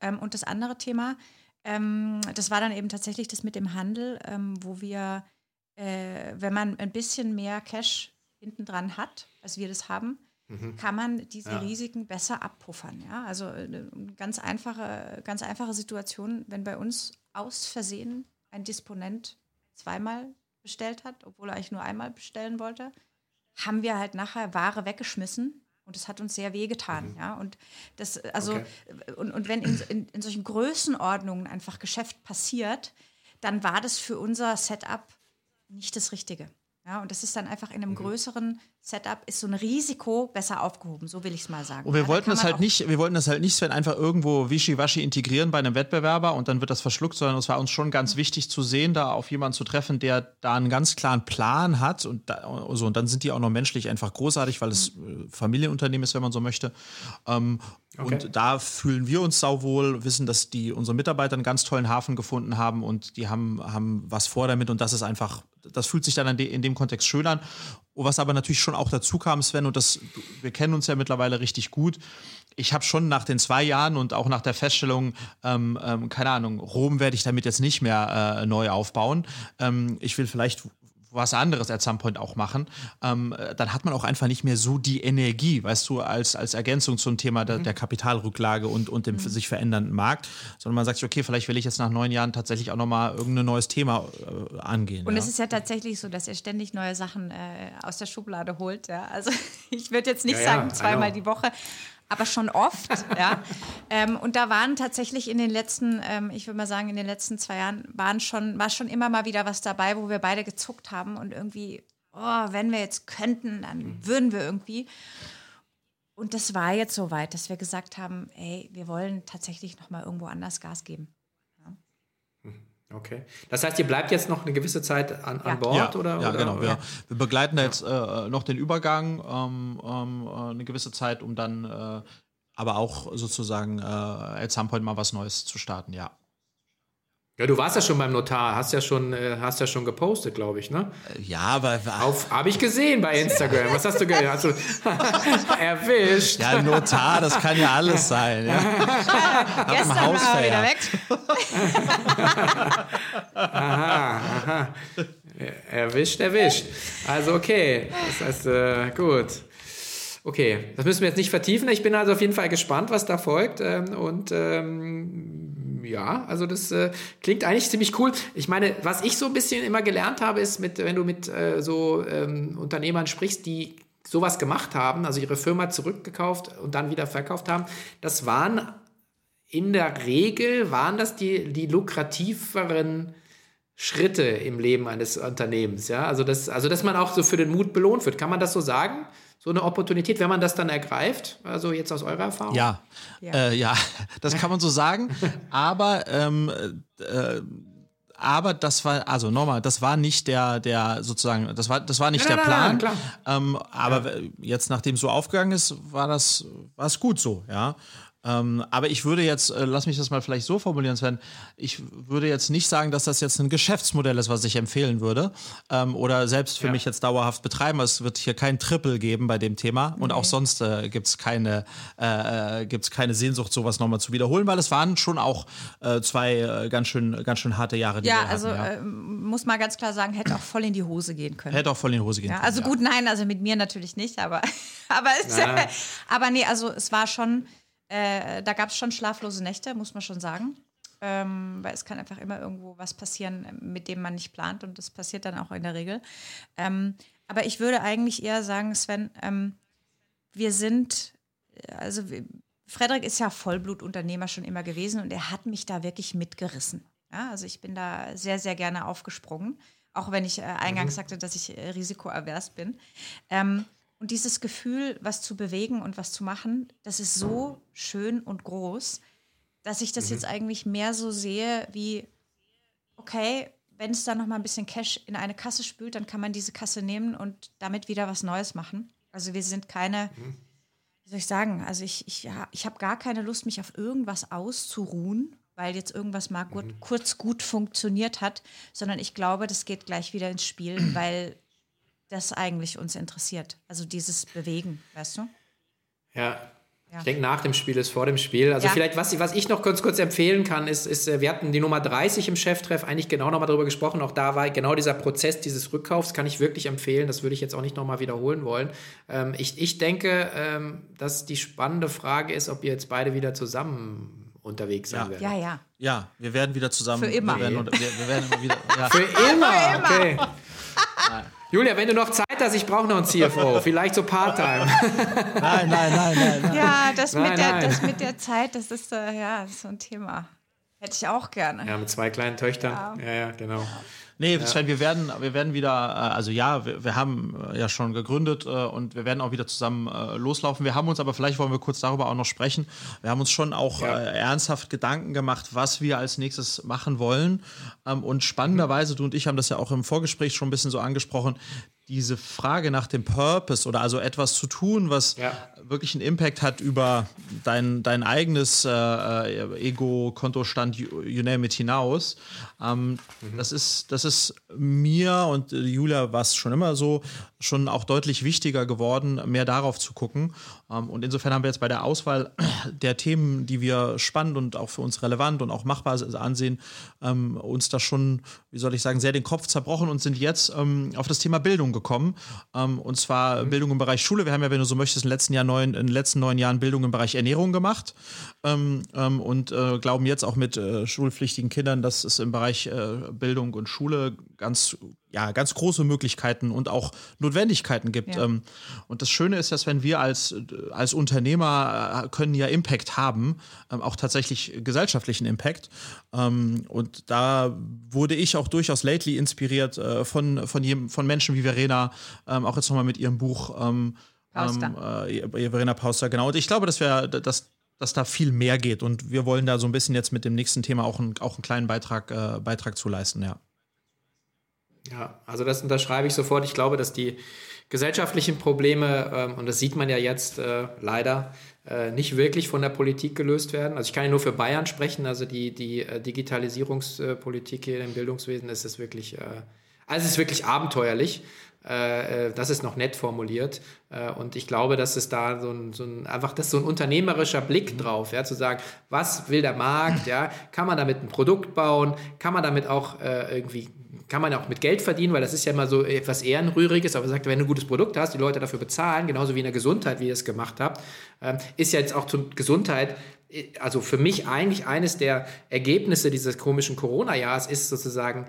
Ähm, und das andere Thema, ähm, das war dann eben tatsächlich das mit dem Handel, ähm, wo wir, äh, wenn man ein bisschen mehr Cash hinten dran hat, als wir das haben, mhm. kann man diese ja. Risiken besser abpuffern. Ja? Also eine ganz einfache, ganz einfache Situation, wenn bei uns aus Versehen ein Disponent zweimal bestellt hat, obwohl er eigentlich nur einmal bestellen wollte, haben wir halt nachher Ware weggeschmissen und das hat uns sehr wehgetan, mhm. ja. Und das, also, okay. und, und wenn in, in, in solchen Größenordnungen einfach Geschäft passiert, dann war das für unser Setup nicht das Richtige. Ja, und das ist dann einfach in einem mhm. größeren Setup ist so ein Risiko besser aufgehoben, so will ich es mal sagen. Und wir ja, wollten das halt nicht, wir wollten das halt nicht, Sven, einfach irgendwo wischiwaschi integrieren bei einem Wettbewerber und dann wird das verschluckt, sondern es war uns schon ganz mhm. wichtig zu sehen, da auf jemanden zu treffen, der da einen ganz klaren Plan hat und da, so, und dann sind die auch noch menschlich einfach großartig, weil es mhm. Familienunternehmen ist, wenn man so möchte. Ähm, okay. Und da fühlen wir uns sauwohl, wissen, dass die unsere Mitarbeiter einen ganz tollen Hafen gefunden haben und die haben, haben was vor damit und das ist einfach, das fühlt sich dann in dem Kontext schön an. Was aber natürlich schon auch dazu kam, Sven, und das, wir kennen uns ja mittlerweile richtig gut. Ich habe schon nach den zwei Jahren und auch nach der Feststellung, ähm, ähm, keine Ahnung, Rom werde ich damit jetzt nicht mehr äh, neu aufbauen. Ähm, ich will vielleicht was anderes at some point auch machen, ähm, dann hat man auch einfach nicht mehr so die Energie, weißt du, als, als Ergänzung zum Thema der, mhm. der Kapitalrücklage und, und dem mhm. sich verändernden Markt, sondern man sagt sich, okay, vielleicht will ich jetzt nach neun Jahren tatsächlich auch nochmal irgendein neues Thema äh, angehen. Und ja? es ist ja tatsächlich so, dass ihr ständig neue Sachen äh, aus der Schublade holt. Ja? Also ich würde jetzt nicht ja, sagen zweimal die Woche, aber schon oft. ja. Ähm, und da waren tatsächlich in den letzten, ähm, ich würde mal sagen, in den letzten zwei Jahren waren schon, war schon immer mal wieder was dabei, wo wir beide gezuckt haben und irgendwie, oh, wenn wir jetzt könnten, dann würden wir irgendwie. Und das war jetzt so weit, dass wir gesagt haben, ey, wir wollen tatsächlich noch mal irgendwo anders Gas geben. Okay. Das heißt, ihr bleibt jetzt noch eine gewisse Zeit an, ja. an Bord, ja, oder? Ja, oder? genau. Wir, wir begleiten da jetzt äh, noch den Übergang ähm, ähm, äh, eine gewisse Zeit, um dann äh, aber auch sozusagen äh, at some point mal was Neues zu starten, ja. Ja, du warst ja schon beim Notar, hast ja schon, äh, hast ja schon gepostet, glaube ich, ne? Ja, aber habe ich gesehen bei Instagram. Was hast du gesehen? Hast du erwischt? Ja, Notar, das kann ja alles sein. Ja. Gestern war er wieder weg. aha, aha. Erwischt, erwischt. Also okay, das heißt äh, gut. Okay, das müssen wir jetzt nicht vertiefen. Ich bin also auf jeden Fall gespannt, was da folgt. Ähm, und ähm, ja, also das äh, klingt eigentlich ziemlich cool. Ich meine, was ich so ein bisschen immer gelernt habe, ist, mit, wenn du mit äh, so ähm, Unternehmern sprichst, die sowas gemacht haben, also ihre Firma zurückgekauft und dann wieder verkauft haben, das waren in der Regel, waren das die, die lukrativeren Schritte im Leben eines Unternehmens. Ja? Also, das, also, dass man auch so für den Mut belohnt wird. Kann man das so sagen? So eine Opportunität, wenn man das dann ergreift? Also jetzt aus eurer Erfahrung? Ja, ja, äh, ja das kann man so sagen. aber ähm, äh, aber das war, also nochmal, das war nicht der, der sozusagen, das war, das war nicht ja, der Plan. Nein, ähm, aber ja. jetzt, nachdem es so aufgegangen ist, war das, war es gut so, ja. Ähm, aber ich würde jetzt, äh, lass mich das mal vielleicht so formulieren, Sven, ich würde jetzt nicht sagen, dass das jetzt ein Geschäftsmodell ist, was ich empfehlen würde ähm, oder selbst für ja. mich jetzt dauerhaft betreiben. Es wird hier kein Triple geben bei dem Thema und auch sonst äh, gibt es keine, äh, äh keine Sehnsucht, sowas nochmal zu wiederholen, weil es waren schon auch äh, zwei äh, ganz, schön, ganz schön harte Jahre, die ja, wir hatten. Also, ja, also muss mal ganz klar sagen, hätte auch voll in die Hose gehen können. Hätte auch voll in die Hose gehen ja, können. Also gut, nein, also mit mir natürlich nicht, aber, aber, es, aber nee, also es war schon äh, da gab es schon schlaflose Nächte, muss man schon sagen. Ähm, weil es kann einfach immer irgendwo was passieren, mit dem man nicht plant und das passiert dann auch in der Regel. Ähm, aber ich würde eigentlich eher sagen, Sven, ähm, wir sind, also Frederik ist ja Vollblutunternehmer schon immer gewesen und er hat mich da wirklich mitgerissen. Ja, also ich bin da sehr, sehr gerne aufgesprungen, auch wenn ich äh, eingangs mhm. sagte, dass ich äh, risikoavers bin. Und dieses Gefühl, was zu bewegen und was zu machen, das ist so schön und groß, dass ich das mhm. jetzt eigentlich mehr so sehe wie, okay, wenn es da noch mal ein bisschen Cash in eine Kasse spült, dann kann man diese Kasse nehmen und damit wieder was Neues machen. Also wir sind keine, mhm. wie soll ich sagen, also ich, ich, ja, ich habe gar keine Lust, mich auf irgendwas auszuruhen, weil jetzt irgendwas mal gut, mhm. kurz gut funktioniert hat, sondern ich glaube, das geht gleich wieder ins Spiel, weil das eigentlich uns interessiert. Also dieses Bewegen, weißt du? Ja, Ja. Ich denke, nach dem Spiel ist vor dem Spiel. Also ja. vielleicht, was, was ich noch kurz, kurz empfehlen kann, ist, ist, äh, wir hatten die Nummer 30 im Cheftreff eigentlich genau nochmal darüber gesprochen. Auch da war genau dieser Prozess dieses Rückkaufs, kann ich wirklich empfehlen. Das würde ich jetzt auch nicht nochmal wiederholen wollen. Ähm, ich, ich denke, ähm, dass die spannende Frage ist, ob ihr jetzt beide wieder zusammen unterwegs sein ja. werdet. Ja, ja. Ja, wir werden wieder zusammen. Für immer. Wir werden, wir, wir werden immer wieder. Ja. Für immer, okay. Julia, wenn du noch Zeit hast, ich brauche noch einen CFO, vielleicht so Part-Time. Nein, nein, nein, nein, nein. Ja, das, nein, mit der, nein. das mit der Zeit, das ist, äh, ja, so ein Thema. Hätte ich auch gerne. Ja, mit zwei kleinen Töchtern. Ja, ja, ja genau. Nee, ja. Sven, wir werden, wir werden wieder, äh, also ja, wir, wir haben äh, ja schon gegründet äh, und wir werden auch wieder zusammen loslaufen. Wir haben uns aber, vielleicht wollen wir kurz darüber auch noch sprechen. Wir haben uns schon auch ja. ernsthaft Gedanken gemacht, was wir als nächstes machen wollen. Ähm, und spannenderweise, du und ich haben das ja auch im Vorgespräch schon ein bisschen so angesprochen, diese Frage nach dem Purpose oder also etwas zu tun, was ja. wirklich einen Impact hat über dein, dein eigenes äh, äh Ego-Kontostand, you, you name it, hinaus. Ähm, mhm. das, ist, das ist mir und Julia war es schon immer so, schon auch deutlich wichtiger geworden, mehr darauf zu gucken. Ähm, und insofern haben wir jetzt bei der Auswahl der Themen, die wir spannend und auch für uns relevant und auch machbar ansehen, ähm, uns da schon, wie soll ich sagen, sehr den Kopf zerbrochen und sind jetzt ähm, auf das Thema Bildung gekommen. Und zwar mhm. Bildung im Bereich Schule. Wir haben ja, wenn du so möchtest, in den letzten, Jahr neun, in den letzten neun Jahren Bildung im Bereich Ernährung gemacht und äh, glauben jetzt auch mit äh, schulpflichtigen Kindern, dass es im Bereich äh, Bildung und Schule ganz ja, ganz große Möglichkeiten und auch Notwendigkeiten gibt. Ja. Ähm, und das Schöne ist, dass wenn wir als, als Unternehmer äh, können ja Impact haben, ähm, auch tatsächlich gesellschaftlichen Impact. Ähm, und da wurde ich auch durchaus lately inspiriert äh, von, von, von Menschen wie Verena, auch jetzt nochmal mit ihrem Buch. Pauster. Äh, Verena Pauster, genau. Und ich glaube, dass wir, dass, dass da viel mehr geht. Und wir wollen da so ein bisschen jetzt mit dem nächsten Thema auch, ein, auch einen kleinen Beitrag, äh, Beitrag zu leisten, ja. Ja, also das unterschreibe ich sofort. Ich glaube, dass die gesellschaftlichen Probleme, ähm, und das sieht man ja jetzt äh, leider, äh, nicht wirklich von der Politik gelöst werden. Also ich kann ja nur für Bayern sprechen, also die, die äh, Digitalisierungspolitik hier im Bildungswesen ist wirklich, äh, also es ist wirklich abenteuerlich. Äh, äh, das ist noch nett formuliert. und ich glaube, dass es da so ein, so ein, einfach das ist so ein unternehmerischer Blick drauf, ja, zu sagen, was will der Markt, ja, kann man damit ein Produkt bauen, kann man damit auch irgendwie kann man auch mit Geld verdienen, weil das ist ja immer so etwas Ehrenrühriges, aber sagt, wenn du ein gutes Produkt hast, die Leute dafür bezahlen, genauso wie in der Gesundheit, wie ihr es gemacht habt, ähm, ist ja jetzt auch zur Gesundheit, äh, also für mich eigentlich eines der Ergebnisse dieses komischen Corona-Jahres ist sozusagen,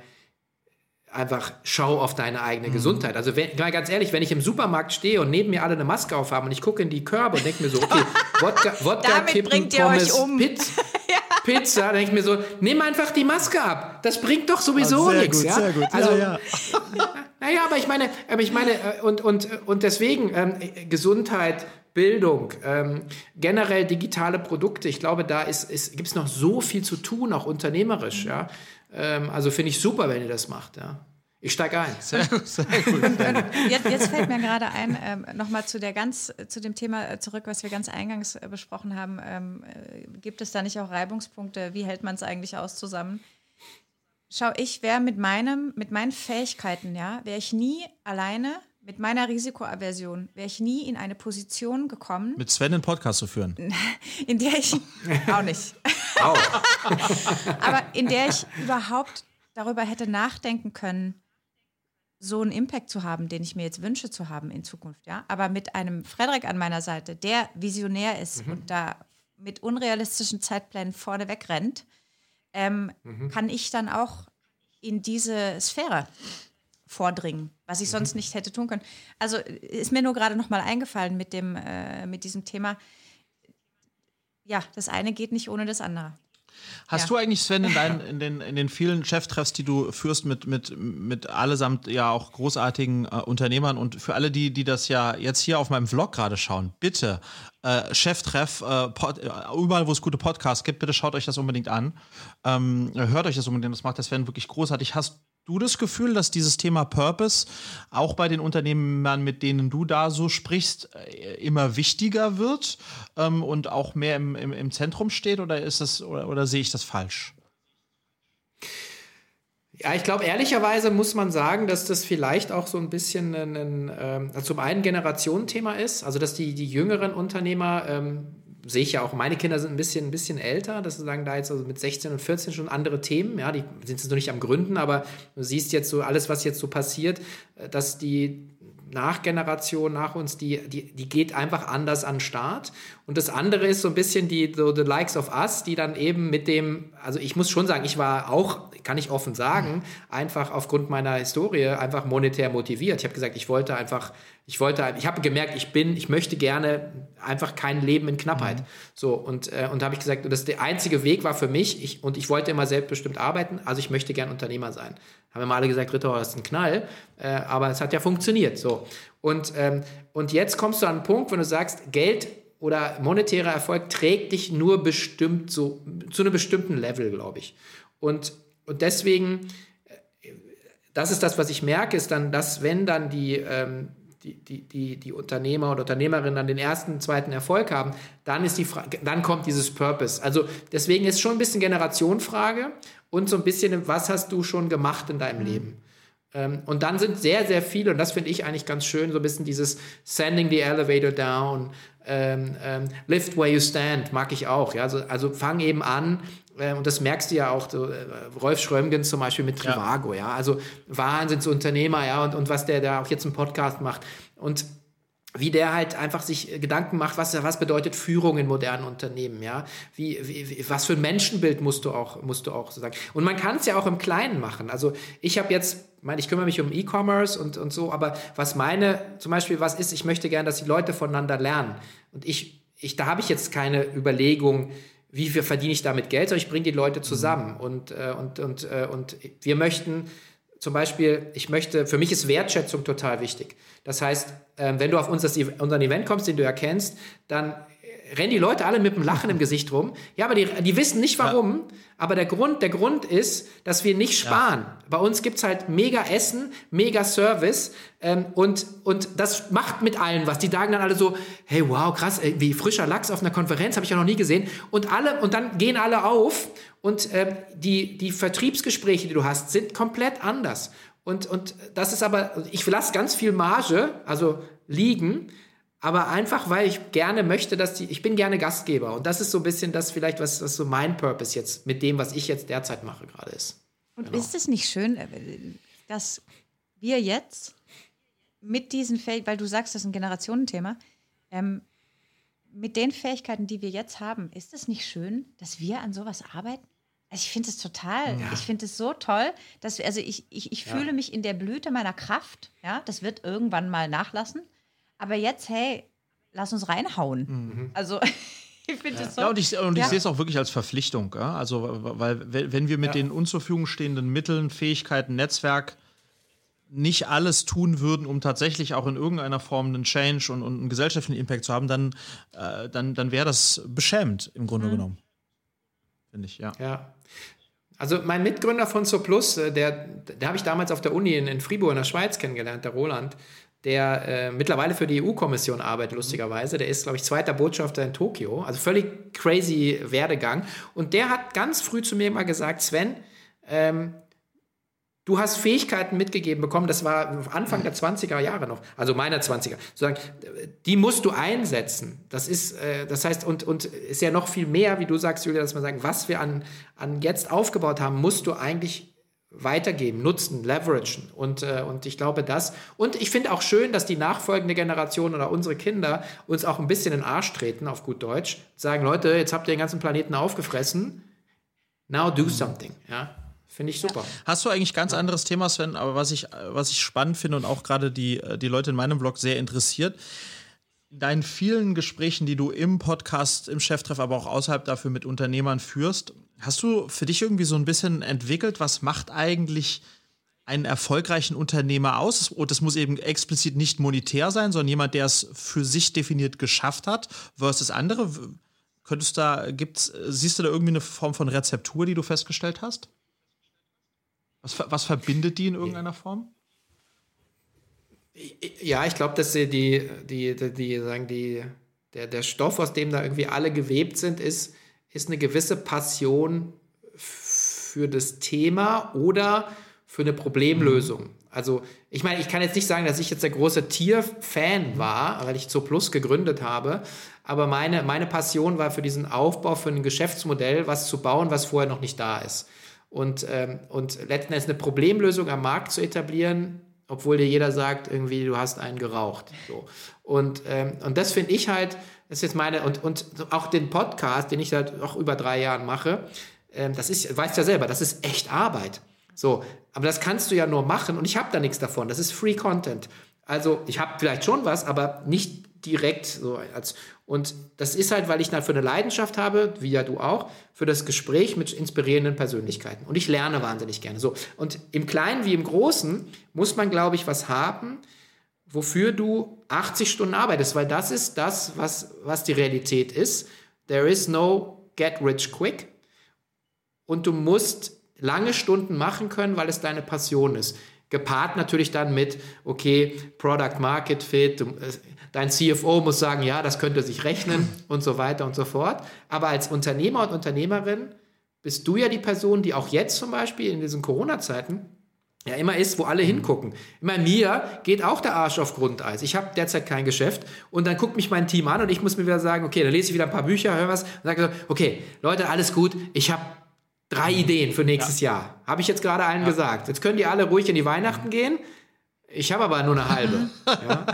einfach schau auf deine eigene mhm. Gesundheit. Also wenn, ganz ehrlich, wenn ich im Supermarkt stehe und neben mir alle eine Maske aufhaben und ich gucke in die Körbe und denke mir so, okay, Wodka, Wodka Kippen, Pommes, um. Pizza, Pizza, denke ich mir so, nimm einfach die Maske ab. Das bringt doch sowieso ah, nichts. Ja? Sehr gut, also, ja, ja. naja, aber ich meine, aber ich meine, äh, und, und, und deswegen ähm, Gesundheit, Bildung, ähm, generell digitale Produkte. Ich glaube, da ist, ist, gibt es noch so viel zu tun, auch unternehmerisch. Ja? Ähm, also finde ich super, wenn ihr das macht. Ja? Ich steige ein. Sehr sehr gut. jetzt, jetzt, fällt mir gerade ein, ähm, nochmal zu der ganz, zu dem Thema zurück, was wir ganz eingangs äh, besprochen haben. Ähm, äh, gibt es da nicht auch Reibungspunkte? Wie hält man es eigentlich aus zusammen? Schau, ich wäre mit meinem, mit meinen Fähigkeiten, ja, wäre ich nie alleine mit meiner Risikoaversion wäre ich nie in eine Position gekommen. Mit Sven einen Podcast zu führen. In der ich. auch nicht. Auch. Aber in der ich überhaupt darüber hätte nachdenken können, so einen Impact zu haben, den ich mir jetzt wünsche zu haben in Zukunft, ja. Aber mit einem Frederik an meiner Seite, der visionär ist mhm. und da mit unrealistischen Zeitplänen vorneweg rennt, ähm, mhm. kann ich dann auch in diese Sphäre vordringen, was ich mhm. sonst nicht hätte tun können. Also ist mir nur gerade noch mal eingefallen mit dem äh, mit diesem Thema. Ja, das eine geht nicht ohne das andere. Hast ja. du eigentlich, Sven, in, deinen, in, den, in den vielen Cheftreffs, die du führst mit, mit, mit allesamt ja auch großartigen äh, Unternehmern und für alle, die, die das ja jetzt hier auf meinem Vlog gerade schauen, bitte, äh, Cheftreff, äh, Pod, äh, überall, wo es gute Podcasts gibt, bitte schaut euch das unbedingt an. Ähm, hört euch das unbedingt, das macht das Sven wirklich großartig. Hast du das Gefühl, dass dieses Thema Purpose auch bei den Unternehmern, mit denen du da so sprichst, äh, immer wichtiger wird ähm, und auch mehr im, im, im, Zentrum steht oder ist das oder, oder sehe ich das falsch? Ja, ich glaube, ehrlicherweise muss man sagen, dass das vielleicht auch so ein bisschen ein, ein, ähm, zum einen Generationenthema ist, also dass die, die jüngeren Unternehmer ähm, sehe ich ja auch, meine Kinder sind ein bisschen, ein bisschen älter, das sagen da jetzt also mit 16 und 14 schon andere Themen, ja, die sind jetzt noch nicht am Gründen, aber du siehst jetzt so alles, was jetzt so passiert, äh, dass die Nachgeneration nach uns, die, die, die geht einfach anders an den Start. Und das andere ist so ein bisschen die, so the likes of us, die dann eben mit dem, also ich muss schon sagen, ich war auch, kann ich offen sagen, einfach aufgrund meiner Historie einfach monetär motiviert. Ich habe gesagt, ich wollte einfach ich wollte, ich habe gemerkt, ich bin, ich möchte gerne einfach kein Leben in Knappheit. Mhm. So und äh, und habe ich gesagt, das der einzige Weg war für mich. Ich, und ich wollte immer selbstbestimmt arbeiten. Also ich möchte gerne Unternehmer sein. Haben wir mal alle gesagt, Ritter, das ist ein Knall. Äh, aber es hat ja funktioniert. So und ähm, und jetzt kommst du an einen Punkt, wo du sagst, Geld oder monetärer Erfolg trägt dich nur bestimmt so zu einem bestimmten Level, glaube ich. Und und deswegen äh, das ist das, was ich merke, ist dann, dass wenn dann die, ähm, die, die, die, die Unternehmer oder Unternehmerinnen dann den ersten, zweiten Erfolg haben, dann ist die dann kommt dieses Purpose. Also deswegen ist schon ein bisschen Generationenfrage und so ein bisschen, was hast du schon gemacht in deinem mhm. Leben? Ähm, und dann sind sehr, sehr viele, und das finde ich eigentlich ganz schön, so ein bisschen dieses Sending the elevator down, ähm, ähm, lift where you stand, mag ich auch. Ja? Also, also fang eben an, und das merkst du ja auch, so, äh, Rolf Schrömgen zum Beispiel mit Trivago, ja, ja? also Wahnsinnsunternehmer, ja, und, und was der da auch jetzt im Podcast macht. Und wie der halt einfach sich Gedanken macht, was, was bedeutet Führung in modernen Unternehmen, ja? Wie, wie, was für ein Menschenbild musst du auch, musst du auch so sagen. Und man kann es ja auch im Kleinen machen. Also ich habe jetzt, meine, ich kümmere mich um E-Commerce und, und so, aber was meine, zum Beispiel, was ist, ich möchte gerne, dass die Leute voneinander lernen. Und ich, ich, da habe ich jetzt keine Überlegung, wie viel verdiene ich damit Geld, sondern ich bringe die Leute zusammen. Mhm. Und, äh, und, und, äh, und wir möchten zum Beispiel, ich möchte, für mich ist Wertschätzung total wichtig. Das heißt, äh, wenn du auf uns das, unseren Event kommst, den du erkennst, dann rennen die Leute alle mit einem Lachen im Gesicht rum. Ja, aber die, die wissen nicht warum. Ja. Aber der Grund, der Grund ist, dass wir nicht sparen. Ja. Bei uns gibt's halt mega Essen, mega Service ähm, und, und das macht mit allen was. Die sagen dann alle so, hey, wow, krass, ey, wie frischer Lachs auf einer Konferenz, habe ich ja noch nie gesehen. Und alle, und dann gehen alle auf und ähm, die, die Vertriebsgespräche, die du hast, sind komplett anders. Und, und das ist aber, ich lasse ganz viel Marge, also liegen, aber einfach, weil ich gerne möchte, dass die, ich bin gerne Gastgeber und das ist so ein bisschen das vielleicht, was, was so mein Purpose jetzt mit dem, was ich jetzt derzeit mache, gerade ist. Und genau. ist es nicht schön, äh, dass wir jetzt mit diesen Fähigkeiten, weil du sagst, das ist ein Generationenthema, ähm, mit den Fähigkeiten, die wir jetzt haben, ist es nicht schön, dass wir an sowas arbeiten? Also ich finde es total, ja. ich finde es so toll, dass wir, also ich, ich, ich ja. fühle mich in der Blüte meiner Kraft, ja, das wird irgendwann mal nachlassen. Aber jetzt, hey, lass uns reinhauen. Mhm. Also. ich finde ja. so. Ja, und ich, und ich ja. sehe es auch wirklich als Verpflichtung. Ja? Also, weil, wenn wir mit ja. den uns zur Verfügung stehenden Mitteln, Fähigkeiten, Netzwerk nicht alles tun würden, um tatsächlich auch in irgendeiner Form einen Change und, und einen gesellschaftlichen Impact zu haben, dann, äh, dann, dann wäre das beschämend im Grunde mhm. genommen. Finde ich, ja. Ja. Also mein Mitgründer von Surplus, äh, der, der habe ich damals auf der Uni in, in Fribourg in der Schweiz kennengelernt, der Roland der äh, mittlerweile für die EU-Kommission arbeitet, lustigerweise. Der ist, glaube ich, zweiter Botschafter in Tokio. Also völlig crazy Werdegang. Und der hat ganz früh zu mir mal gesagt, Sven, ähm, du hast Fähigkeiten mitgegeben bekommen, das war Anfang der 20er Jahre noch, also meiner 20er, sozusagen, die musst du einsetzen. Das ist, äh, das heißt, und, und ist ja noch viel mehr, wie du sagst, Julia, dass man sagen, was wir an, an jetzt aufgebaut haben, musst du eigentlich weitergeben, nutzen, leveragen. Und, äh, und ich glaube das. Und ich finde auch schön, dass die nachfolgende Generation oder unsere Kinder uns auch ein bisschen in den Arsch treten, auf gut Deutsch. Sagen, Leute, jetzt habt ihr den ganzen Planeten aufgefressen. Now do something. Ja. Finde ich super. Hast du eigentlich ganz anderes Thema, Sven, aber was ich, was ich spannend finde und auch gerade die, die Leute in meinem Blog sehr interessiert in deinen vielen Gesprächen, die du im Podcast, im Cheftreff, aber auch außerhalb dafür mit Unternehmern führst, hast du für dich irgendwie so ein bisschen entwickelt, was macht eigentlich einen erfolgreichen Unternehmer aus? Und das muss eben explizit nicht monetär sein, sondern jemand, der es für sich definiert geschafft hat, versus andere. Könntest da, gibt's, siehst du da irgendwie eine Form von Rezeptur, die du festgestellt hast? Was, was verbindet die in irgendeiner Form? Ja, ich glaube, dass die, die, die, die, sagen die, der, der Stoff, aus dem da irgendwie alle gewebt sind, ist, ist eine gewisse Passion für das Thema oder für eine Problemlösung. Also, ich meine, ich kann jetzt nicht sagen, dass ich jetzt der große Tier-Fan war, weil ich Zo Plus gegründet habe, aber meine, meine Passion war für diesen Aufbau, für ein Geschäftsmodell, was zu bauen, was vorher noch nicht da ist. Und, ähm, und letzten Endes eine Problemlösung am Markt zu etablieren, obwohl dir jeder sagt, irgendwie, du hast einen geraucht. So. Und, ähm, und das finde ich halt, das ist jetzt meine, und, und auch den Podcast, den ich seit auch über drei Jahren mache, ähm, das ist, weißt ja selber, das ist echt Arbeit. So, aber das kannst du ja nur machen und ich habe da nichts davon. Das ist Free Content. Also ich habe vielleicht schon was, aber nicht direkt so als und das ist halt, weil ich dafür eine Leidenschaft habe, wie ja du auch, für das Gespräch mit inspirierenden Persönlichkeiten. Und ich lerne wahnsinnig gerne. So und im Kleinen wie im Großen muss man, glaube ich, was haben, wofür du 80 Stunden arbeitest, weil das ist das, was was die Realität ist. There is no get rich quick. Und du musst lange Stunden machen können, weil es deine Passion ist. Gepaart natürlich dann mit, okay, Product Market Fit, dein CFO muss sagen, ja, das könnte sich rechnen und so weiter und so fort. Aber als Unternehmer und Unternehmerin bist du ja die Person, die auch jetzt zum Beispiel in diesen Corona-Zeiten ja immer ist, wo alle hingucken. Immer mir geht auch der Arsch auf Grundeis. Ich habe derzeit kein Geschäft und dann guckt mich mein Team an und ich muss mir wieder sagen, okay, dann lese ich wieder ein paar Bücher, höre was und sage so, okay, Leute, alles gut, ich habe Drei Ideen für nächstes ja. Jahr. Habe ich jetzt gerade allen ja. gesagt. Jetzt können die alle ruhig in die Weihnachten gehen. Ich habe aber nur eine halbe. ja.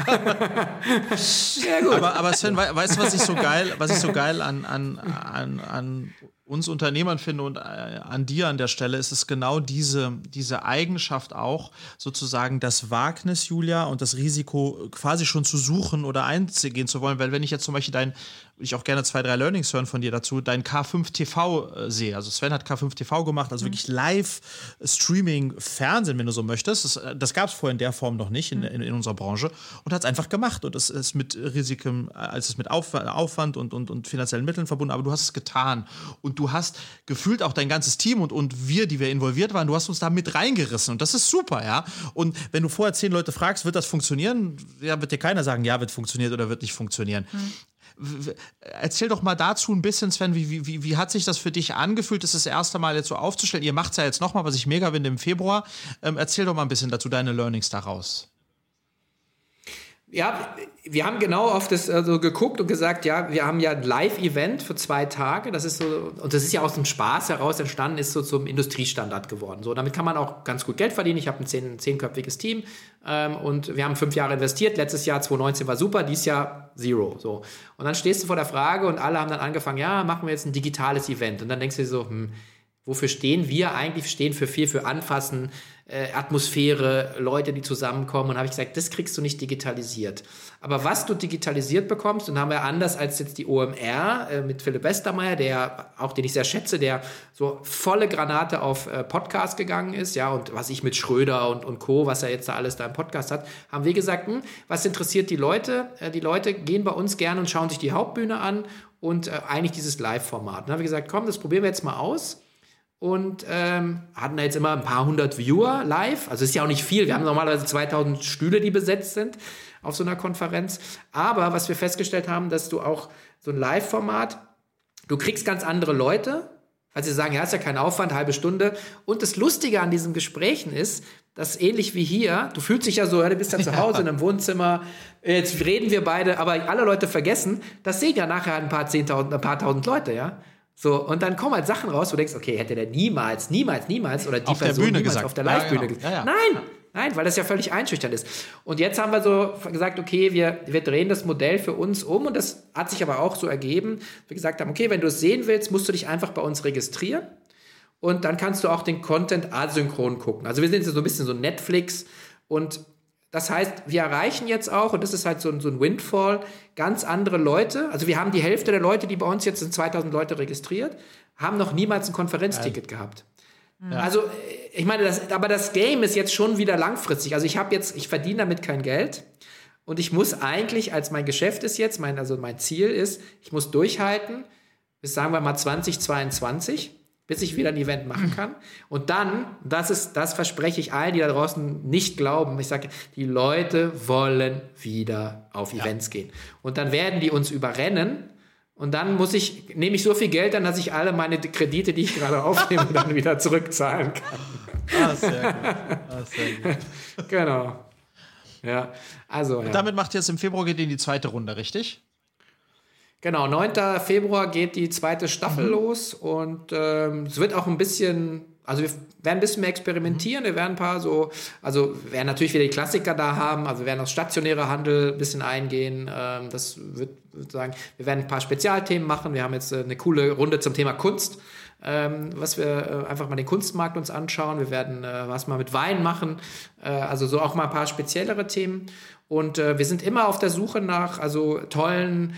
ja, gut. Aber, aber Sven, weißt du, was ich so geil, was ich so geil an, an, an, an uns Unternehmern finde und äh, an dir an der Stelle ist es genau diese, diese Eigenschaft auch, sozusagen das Wagnis, Julia, und das Risiko quasi schon zu suchen oder einzugehen zu wollen. Weil wenn ich jetzt zum Beispiel dein ich auch gerne zwei, drei Learnings hören von dir dazu, dein K5 TV äh, sehe. Also Sven hat K5 TV gemacht, also mhm. wirklich Live-Streaming, Fernsehen, wenn du so möchtest. Das, äh, das gab es vorher in der Form noch nicht in, mhm. in, in unserer Branche und hat es einfach gemacht. Und es ist mit Risiken, äh, als es mit Aufwand und, und, und finanziellen Mitteln verbunden, aber du hast es getan. Und du hast gefühlt auch dein ganzes Team und, und wir, die wir involviert waren, du hast uns da mit reingerissen. Und das ist super, ja. Und wenn du vorher zehn Leute fragst, wird das funktionieren? Ja, wird dir keiner sagen, ja, wird funktionieren oder wird nicht funktionieren. Mhm. Erzähl doch mal dazu ein bisschen, Sven, wie, wie, wie hat sich das für dich angefühlt, das das erste Mal jetzt so aufzustellen? Ihr macht es ja jetzt nochmal, was ich mega finde im Februar. Ähm, erzähl doch mal ein bisschen dazu, deine Learnings daraus. Ja, wir haben genau auf das also geguckt und gesagt, ja, wir haben ja ein Live-Event für zwei Tage. Das ist so, und das ist ja aus dem Spaß heraus entstanden, ist so zum Industriestandard geworden. So, damit kann man auch ganz gut Geld verdienen. Ich habe ein zehn, zehnköpfiges Team ähm, und wir haben fünf Jahre investiert. Letztes Jahr 2019 war super, dieses Jahr zero. So. Und dann stehst du vor der Frage und alle haben dann angefangen, ja, machen wir jetzt ein digitales Event. Und dann denkst du dir so, hm, wofür stehen wir eigentlich? Wir stehen für viel für Anfassen, äh, Atmosphäre, Leute, die zusammenkommen. Und habe ich gesagt, das kriegst du nicht digitalisiert. Aber was du digitalisiert bekommst, und haben wir anders als jetzt die OMR äh, mit Philipp Westermeier, der auch den ich sehr schätze, der so volle Granate auf äh, Podcast gegangen ist, ja, und was ich mit Schröder und, und Co., was er jetzt da alles da im Podcast hat, haben wir gesagt, hm, was interessiert die Leute? Äh, die Leute gehen bei uns gerne und schauen sich die Hauptbühne an und äh, eigentlich dieses Live-Format. Dann haben wir gesagt, komm, das probieren wir jetzt mal aus und ähm, hatten da jetzt immer ein paar hundert Viewer live. Also ist ja auch nicht viel. Wir haben normalerweise 2000 Stühle, die besetzt sind auf so einer Konferenz. Aber was wir festgestellt haben, dass du auch so ein Live-Format, du kriegst ganz andere Leute, weil sie sagen, ja, ist ja kein Aufwand, halbe Stunde. Und das Lustige an diesen Gesprächen ist, dass ähnlich wie hier, du fühlst dich ja so, ja, du bist ja zu Hause in einem Wohnzimmer, jetzt reden wir beide, aber alle Leute vergessen, das sehen ja nachher ein paar zehntausend, ein paar tausend Leute, ja. So, und dann kommen halt Sachen raus, wo du denkst, okay, hätte der niemals, niemals, niemals oder die auf Person niemals gesagt. auf der Live-Bühne ja, genau. gesagt. Ja, Nein, nein, weil das ja völlig einschüchternd ist. Und jetzt haben wir so gesagt, okay, wir, wir drehen das Modell für uns um und das hat sich aber auch so ergeben. Wir gesagt haben, okay, wenn du es sehen willst, musst du dich einfach bei uns registrieren und dann kannst du auch den Content asynchron gucken. Also wir sind so ein bisschen so Netflix und das heißt, wir erreichen jetzt auch, und das ist halt so, ein, so ein Windfall, ganz andere Leute. Also wir haben die Hälfte der Leute, die bei uns jetzt sind 2000 Leute registriert, haben noch niemals ein Konferenzticket ja. gehabt. Ja. Also ich meine, das, aber das Game ist jetzt schon wieder langfristig. Also ich habe jetzt, ich verdiene damit kein Geld. Und ich muss eigentlich, als mein Geschäft ist jetzt, mein, also mein Ziel ist, ich muss durchhalten bis sagen wir mal 2022 bis ich wieder ein Event machen kann. Und dann, das ist, das verspreche ich allen, die da draußen nicht glauben. Ich sage, die Leute wollen wieder auf Events ja. gehen. Und dann werden die uns überrennen Und dann muss ich, nehme ich so viel Geld dann, dass ich alle meine Kredite, die ich gerade aufnehme, dann wieder zurückzahlen kann. Ah, sehr gut. Ah, sehr gut. genau. Ja, also. Ja. Damit macht jetzt im Februar geht in die zweite Runde, richtig? Genau, 9. Februar geht die zweite Staffel mhm. los und ähm, es wird auch ein bisschen, also wir werden ein bisschen mehr experimentieren, wir werden ein paar so, also wir werden natürlich wieder die Klassiker da haben, also wir werden aufs stationäre Handel ein bisschen eingehen, ähm, das wird sagen, wir werden ein paar Spezialthemen machen, wir haben jetzt äh, eine coole Runde zum Thema Kunst, ähm, was wir äh, einfach mal den Kunstmarkt uns anschauen. Wir werden äh, was mal mit Wein machen, äh, also so auch mal ein paar speziellere Themen. Und äh, wir sind immer auf der Suche nach also tollen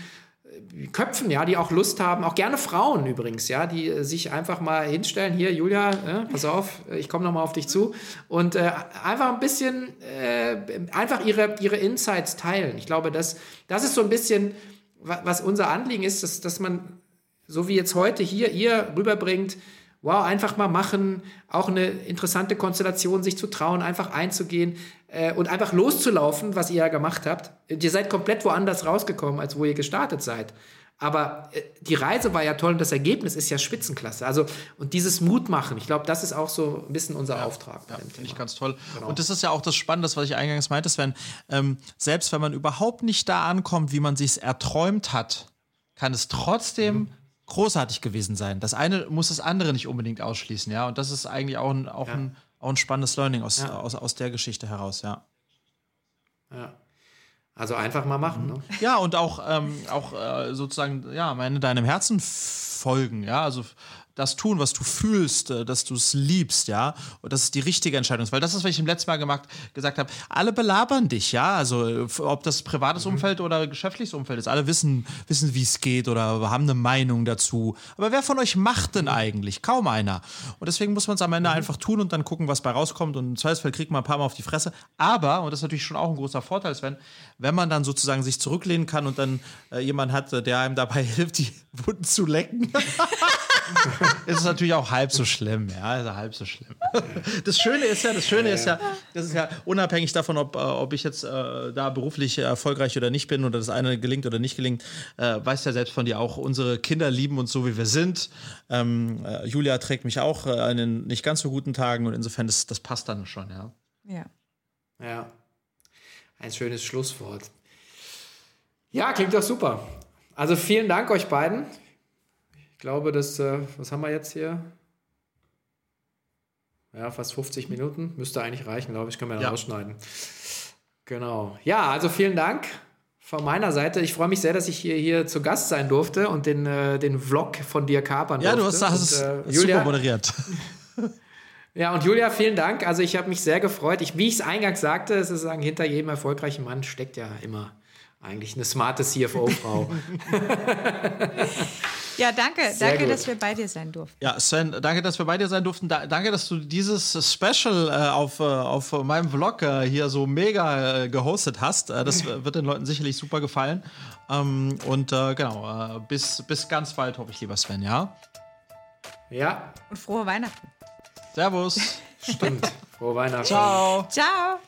Köpfen, ja, die auch Lust haben, auch gerne Frauen übrigens, ja, die äh, sich einfach mal hinstellen. Hier, Julia, äh, pass auf, ich komme nochmal auf dich zu und äh, einfach ein bisschen, äh, einfach ihre, ihre Insights teilen. Ich glaube, das, das ist so ein bisschen, was unser Anliegen ist, dass, dass man so wie jetzt heute hier ihr rüberbringt, wow, einfach mal machen, auch eine interessante Konstellation, sich zu trauen, einfach einzugehen äh, und einfach loszulaufen, was ihr ja gemacht habt. Ihr seid komplett woanders rausgekommen, als wo ihr gestartet seid. Aber äh, die Reise war ja toll und das Ergebnis ist ja Spitzenklasse. Also, und dieses Mut machen, ich glaube, das ist auch so ein bisschen unser ja, Auftrag. Ja, finde ich ganz toll. Genau. Und das ist ja auch das Spannende, was ich eingangs meinte, Sven. Ähm, selbst wenn man überhaupt nicht da ankommt, wie man sich erträumt hat, kann es trotzdem mhm großartig gewesen sein. Das eine muss das andere nicht unbedingt ausschließen, ja. Und das ist eigentlich auch ein, auch ja. ein, auch ein spannendes Learning aus, ja. aus, aus der Geschichte heraus, ja. Ja. Also einfach mal machen, ne? Ja, und auch, ähm, auch äh, sozusagen, ja, meine deinem Herzen folgen, ja. Also das tun, was du fühlst, äh, dass du es liebst, ja, und das ist die richtige Entscheidung. Weil das ist, was ich im letzten Mal gemacht, gesagt habe, alle belabern dich, ja, also äh, ob das privates mhm. Umfeld oder geschäftliches Umfeld ist, alle wissen, wissen wie es geht oder haben eine Meinung dazu. Aber wer von euch macht denn eigentlich? Kaum einer. Und deswegen muss man es am Ende mhm. einfach tun und dann gucken, was bei rauskommt und im Zweifelsfall kriegt man ein paar Mal auf die Fresse. Aber, und das ist natürlich schon auch ein großer Vorteil, Sven, wenn man dann sozusagen sich zurücklehnen kann und dann äh, jemand hat, der einem dabei hilft, die Wunden zu lecken. ist es natürlich auch halb so schlimm, ja, also halb so schlimm. Das Schöne ist ja, das Schöne ist ja, das ist ja unabhängig davon, ob, äh, ob ich jetzt äh, da beruflich erfolgreich oder nicht bin oder das eine gelingt oder nicht gelingt, äh, weißt ja selbst von dir auch, unsere Kinder lieben uns so, wie wir sind. Ähm, äh, Julia trägt mich auch äh, in den nicht ganz so guten Tagen und insofern, das, das passt dann schon, ja. Ja. Ja. Ein schönes Schlusswort. Ja, klingt doch super. Also vielen Dank euch beiden glaube, dass, äh, was haben wir jetzt hier? Ja, fast 50 Minuten. Müsste eigentlich reichen, glaube ich. Können wir dann ja. rausschneiden. Genau. Ja, also vielen Dank von meiner Seite. Ich freue mich sehr, dass ich hier, hier zu Gast sein durfte und den, äh, den Vlog von dir kapern ja, durfte. Ja, du hast das äh, Julia, super moderiert. ja, und Julia, vielen Dank. Also ich habe mich sehr gefreut. Ich, wie ich es eingangs sagte, es ist sagen, hinter jedem erfolgreichen Mann steckt ja immer eigentlich eine smarte CFO-Frau. ja, danke. Sehr danke, gut. dass wir bei dir sein durften. Ja, Sven, danke, dass wir bei dir sein durften. Da, danke, dass du dieses Special äh, auf, äh, auf meinem Vlog äh, hier so mega äh, gehostet hast. Äh, das wird den Leuten sicherlich super gefallen. Ähm, und äh, genau, bis, bis ganz bald, hoffe ich, lieber Sven, ja? Ja. Und frohe Weihnachten. Servus. Stimmt. Frohe Weihnachten. Ciao. Ciao.